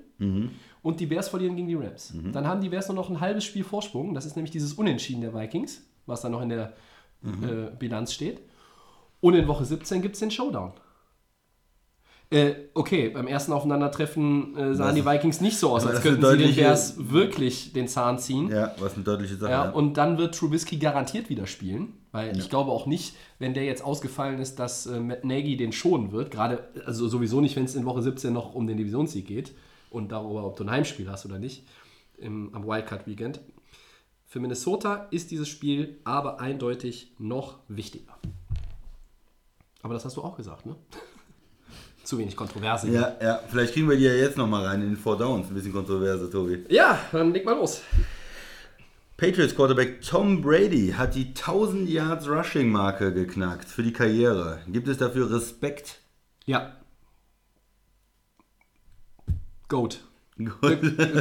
und die Bears verlieren gegen die Rams. Dann haben die Bears nur noch ein halbes Spiel Vorsprung. Das ist nämlich dieses Unentschieden der Vikings, was dann noch in der äh, Bilanz steht. Und in Woche 17 gibt es den Showdown. Äh, okay, beim ersten Aufeinandertreffen äh, sahen Was- die Vikings nicht so aus, als könnten sie den Bears wirklich den Zahn ziehen. Ja, was eine deutliche Sache. Ja, ja. und dann wird Trubisky garantiert wieder spielen, weil ich glaube auch nicht, wenn der jetzt ausgefallen ist, dass äh, Matt Nagy den schonen wird. Gerade, also sowieso nicht, wenn es in Woche 17 noch um den Divisionssieg geht und darüber, ob du ein Heimspiel hast oder nicht im, am Wildcard-Weekend. Für Minnesota ist dieses Spiel aber eindeutig noch wichtiger. Aber das hast du auch gesagt, ne? Zu wenig Kontroverse. ja, ja, vielleicht kriegen wir die ja jetzt nochmal rein in den Four Downs. Ein bisschen Kontroverse, Tobi. ja, dann leg mal los. Patriots Quarterback Tom Brady hat die 1000 Yards Rushing Marke geknackt für die Karriere. Gibt es dafür Respekt? Ja. Goat.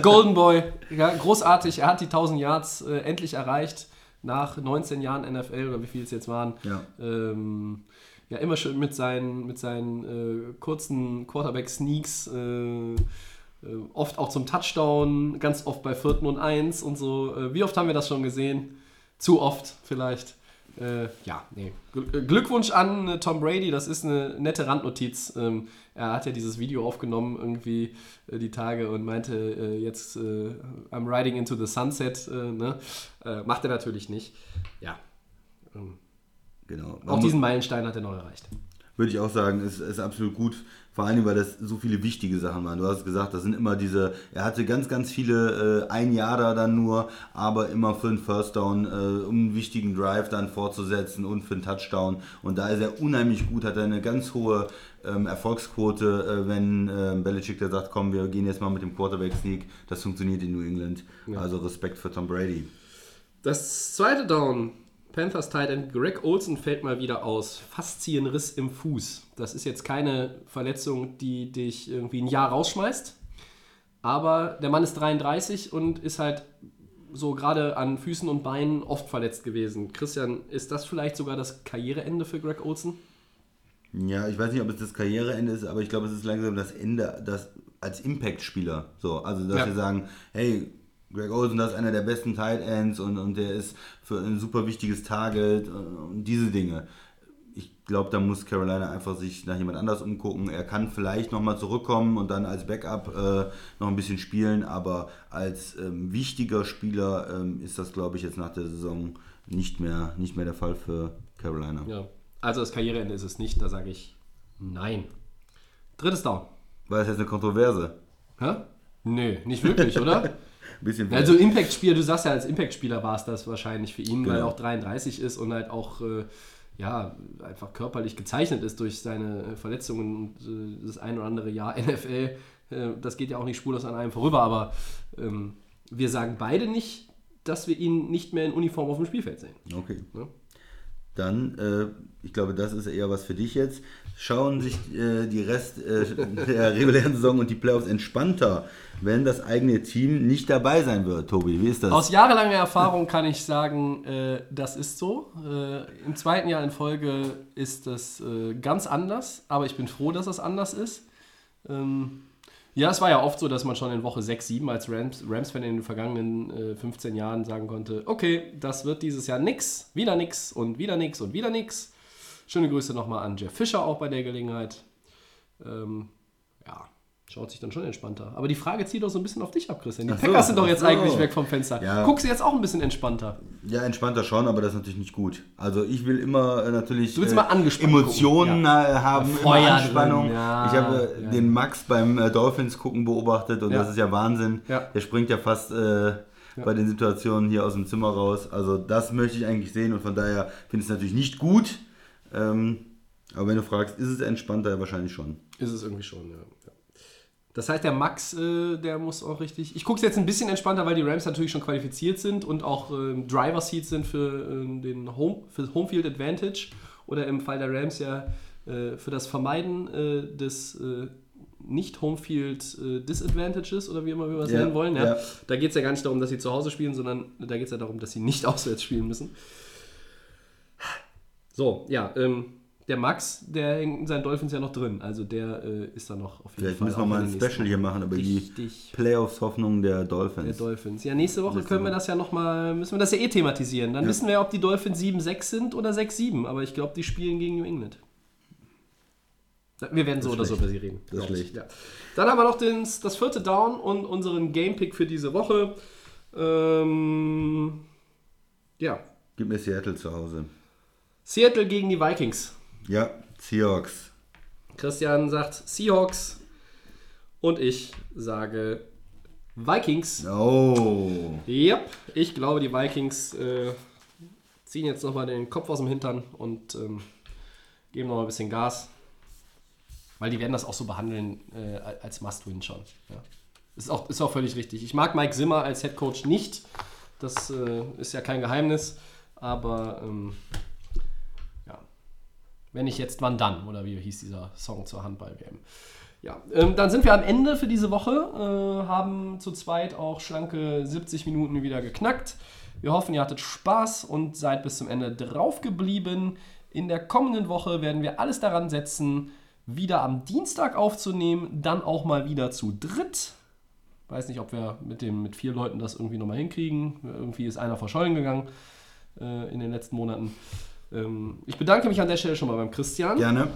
Golden Boy, ja, großartig. Er hat die 1000 Yards äh, endlich erreicht nach 19 Jahren NFL oder wie viel es jetzt waren. Ja. Ähm, ja, immer schön mit seinen, mit seinen äh, kurzen Quarterback-Sneaks, äh, äh, oft auch zum Touchdown, ganz oft bei vierten und eins und so. Äh, wie oft haben wir das schon gesehen? Zu oft vielleicht. Äh, ja, nee. Gl- Glückwunsch an äh, Tom Brady, das ist eine nette Randnotiz. Ähm, er hat ja dieses Video aufgenommen irgendwie äh, die Tage und meinte äh, jetzt äh, I'm riding into the sunset. Äh, ne? äh, macht er natürlich nicht. Ja, Genau. auch diesen Meilenstein hat er noch erreicht. Würde ich auch sagen, ist, ist absolut gut. Vor allem, weil das so viele wichtige Sachen waren. Du hast gesagt, das sind immer diese, er hatte ganz, ganz viele äh, ein Jahr da dann nur, aber immer für einen First Down, äh, um einen wichtigen Drive dann fortzusetzen und für einen Touchdown. Und da ist er unheimlich gut, hat er eine ganz hohe ähm, Erfolgsquote, äh, wenn äh, Belichick da sagt, komm, wir gehen jetzt mal mit dem Quarterback-Sneak. Das funktioniert in New England. Also Respekt für Tom Brady. Das zweite Down. Panthers Tight End Greg Olsen fällt mal wieder aus. Faszienriss im Fuß. Das ist jetzt keine Verletzung, die dich irgendwie ein Jahr rausschmeißt. Aber der Mann ist 33 und ist halt so gerade an Füßen und Beinen oft verletzt gewesen. Christian, ist das vielleicht sogar das Karriereende für Greg Olsen? Ja, ich weiß nicht, ob es das Karriereende ist, aber ich glaube, es ist langsam das Ende das, als Impact-Spieler. So, also, dass Ja. wir sagen, hey, Greg Olsen, das ist einer der besten Tight Ends und, und der ist für ein super wichtiges Target und diese Dinge. Ich glaube, da muss Carolina einfach sich nach jemand anders umgucken. Er kann vielleicht nochmal zurückkommen und dann als Backup äh, noch ein bisschen spielen, aber als ähm, wichtiger Spieler ähm, ist das, glaube ich, jetzt nach der Saison nicht mehr, nicht mehr der Fall für Carolina. Ja. Also das Karriereende ist es nicht, da sage ich nein. Drittes Down. War das jetzt eine Kontroverse? Hä? Nö, nicht wirklich, oder? Bisschen Also Impact-Spieler, du sagst ja, als Impact-Spieler war es das wahrscheinlich für ihn, weil er Genau. auch 33 ist und halt auch äh, ja, einfach körperlich gezeichnet ist durch seine Verletzungen und äh, das ein oder andere Jahr NFL. Äh, das geht ja auch nicht spurlos an einem vorüber, aber ähm, wir sagen beide nicht, dass wir ihn nicht mehr in Uniform auf dem Spielfeld sehen. Okay. Ja. Dann, äh, ich glaube, das ist eher was für dich jetzt. Schauen sich äh, die Rest äh, der regulären Saison und die Playoffs entspannter, wenn das eigene Team nicht dabei sein wird. Tobi, wie ist das? Aus jahrelanger Erfahrung kann ich sagen, äh, das ist so. Äh, Im zweiten Jahr in Folge ist das äh, ganz anders, aber ich bin froh, dass das anders ist. Ähm, ja, es war ja oft so, dass man schon in Woche 6, 7 als Rams- Rams-Fan in den vergangenen äh, 15 Jahren sagen konnte, okay, das wird dieses Jahr nix, wieder nix und wieder nix und wieder nix. Schöne Grüße nochmal an Jeff Fischer auch bei der Gelegenheit. Ähm, schaut sich dann schon entspannter. Aber die Frage zieht doch so ein bisschen auf dich ab, Christian. Die so, Packers sind doch jetzt so. eigentlich weg vom Fenster. Ja. Guckst du jetzt auch ein bisschen entspannter? Ja, entspannter schon, aber das ist natürlich nicht gut. Also ich will immer äh, natürlich Du willst äh, mal angespannt Emotionen äh, haben, Ja, Feuer immer Anspannung. ja, ich habe äh, ja. den Max beim äh, Dolphins gucken beobachtet und Ja. das ist ja Wahnsinn. Ja. Der springt ja fast äh, bei den Situationen hier aus dem Zimmer raus. Also das möchte ich eigentlich sehen und von daher finde ich es natürlich nicht gut. Ähm, aber wenn du fragst, ist es entspannter? Wahrscheinlich schon. Ist es irgendwie schon, ja. Das heißt, der Max, äh, der muss auch richtig. Ich gucke es jetzt ein bisschen entspannter, weil die Rams natürlich schon qualifiziert sind und auch ähm, Driver Seats sind für ähm, den Home, für das Homefield Advantage oder im Fall der Rams ja äh, für das Vermeiden äh, des äh, nicht Homefield äh, Disadvantages oder wie immer wir es Ja, nennen wollen. Ja. ja. Da geht es ja gar nicht darum, dass sie zu Hause spielen, sondern da geht es ja darum, dass sie nicht auswärts spielen müssen. So, ja, ähm, der Max, der hängt in seinen Dolphins ja noch drin. Also der äh, ist da noch auf jeden Vielleicht Fall. müssen wir mal in ein Special hier machen über die Richtig. Playoffs-Hoffnungen der Der Dolphins. Dolphins. Ja, nächste Woche Nächste können wir das ja nochmal, müssen wir das ja eh thematisieren. Dann wissen wir, ob die Dolphins 7-6 sind oder 6-7. Aber ich glaube, die spielen gegen New England. Wir werden so oder so über sie reden. Das ist schlecht. Ja. Dann haben wir noch den, das vierte Down und unseren Gamepick für diese Woche. Ähm, ja, Gib mir Seattle zu Hause. Seattle gegen die Vikings. Ja, Seahawks. Christian sagt Seahawks und ich sage Vikings. Oh. Yep, ich glaube, die Vikings äh, ziehen jetzt nochmal den Kopf aus dem Hintern und ähm, geben nochmal ein bisschen Gas. Weil die werden das auch so behandeln äh, als Must-Win schon. Ja. Ist, auch, ist auch völlig richtig. Ich mag Mike Zimmer als Head Coach nicht. Das äh, ist ja kein Geheimnis. Aber ähm, wenn nicht jetzt, wann dann? Oder wie hieß dieser Song zur Handball-WM? Ja, ähm, dann sind wir am Ende für diese Woche, äh, haben zu zweit auch schlanke 70 Minuten wieder geknackt. Wir hoffen, ihr hattet Spaß und seid bis zum Ende drauf geblieben. In der kommenden Woche werden wir alles daran setzen, wieder am Dienstag aufzunehmen, dann auch mal wieder zu dritt. Weiß nicht, ob wir mit, dem, mit vier Leuten das irgendwie nochmal hinkriegen. Irgendwie ist einer verschollen gegangen äh, in den letzten Monaten. Ähm, ich bedanke mich an der Stelle schon mal beim Christian. Gerne.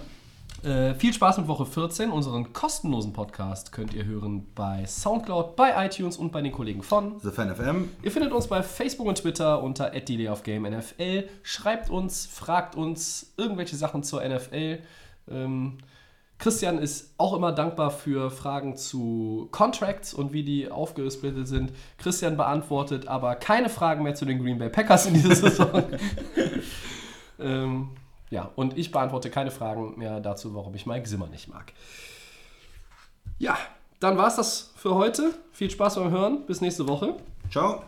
Äh, viel Spaß mit Woche 14. Unseren kostenlosen Podcast könnt ihr hören bei Soundcloud, bei iTunes und bei den Kollegen von. The Fan FM. Ihr findet uns bei Facebook und Twitter unter @delayofgamenfl. Schreibt uns, fragt uns irgendwelche Sachen zur NFL. Ähm, Christian ist auch immer dankbar für Fragen zu Contracts und wie die aufgesplittet sind. Christian beantwortet aber keine Fragen mehr zu den Green Bay Packers in dieser Saison. Ähm, ja, und ich beantworte keine Fragen mehr dazu, warum ich Mike Zimmer nicht mag. Ja, dann war es das für heute. Viel Spaß beim Hören. Bis nächste Woche. Ciao.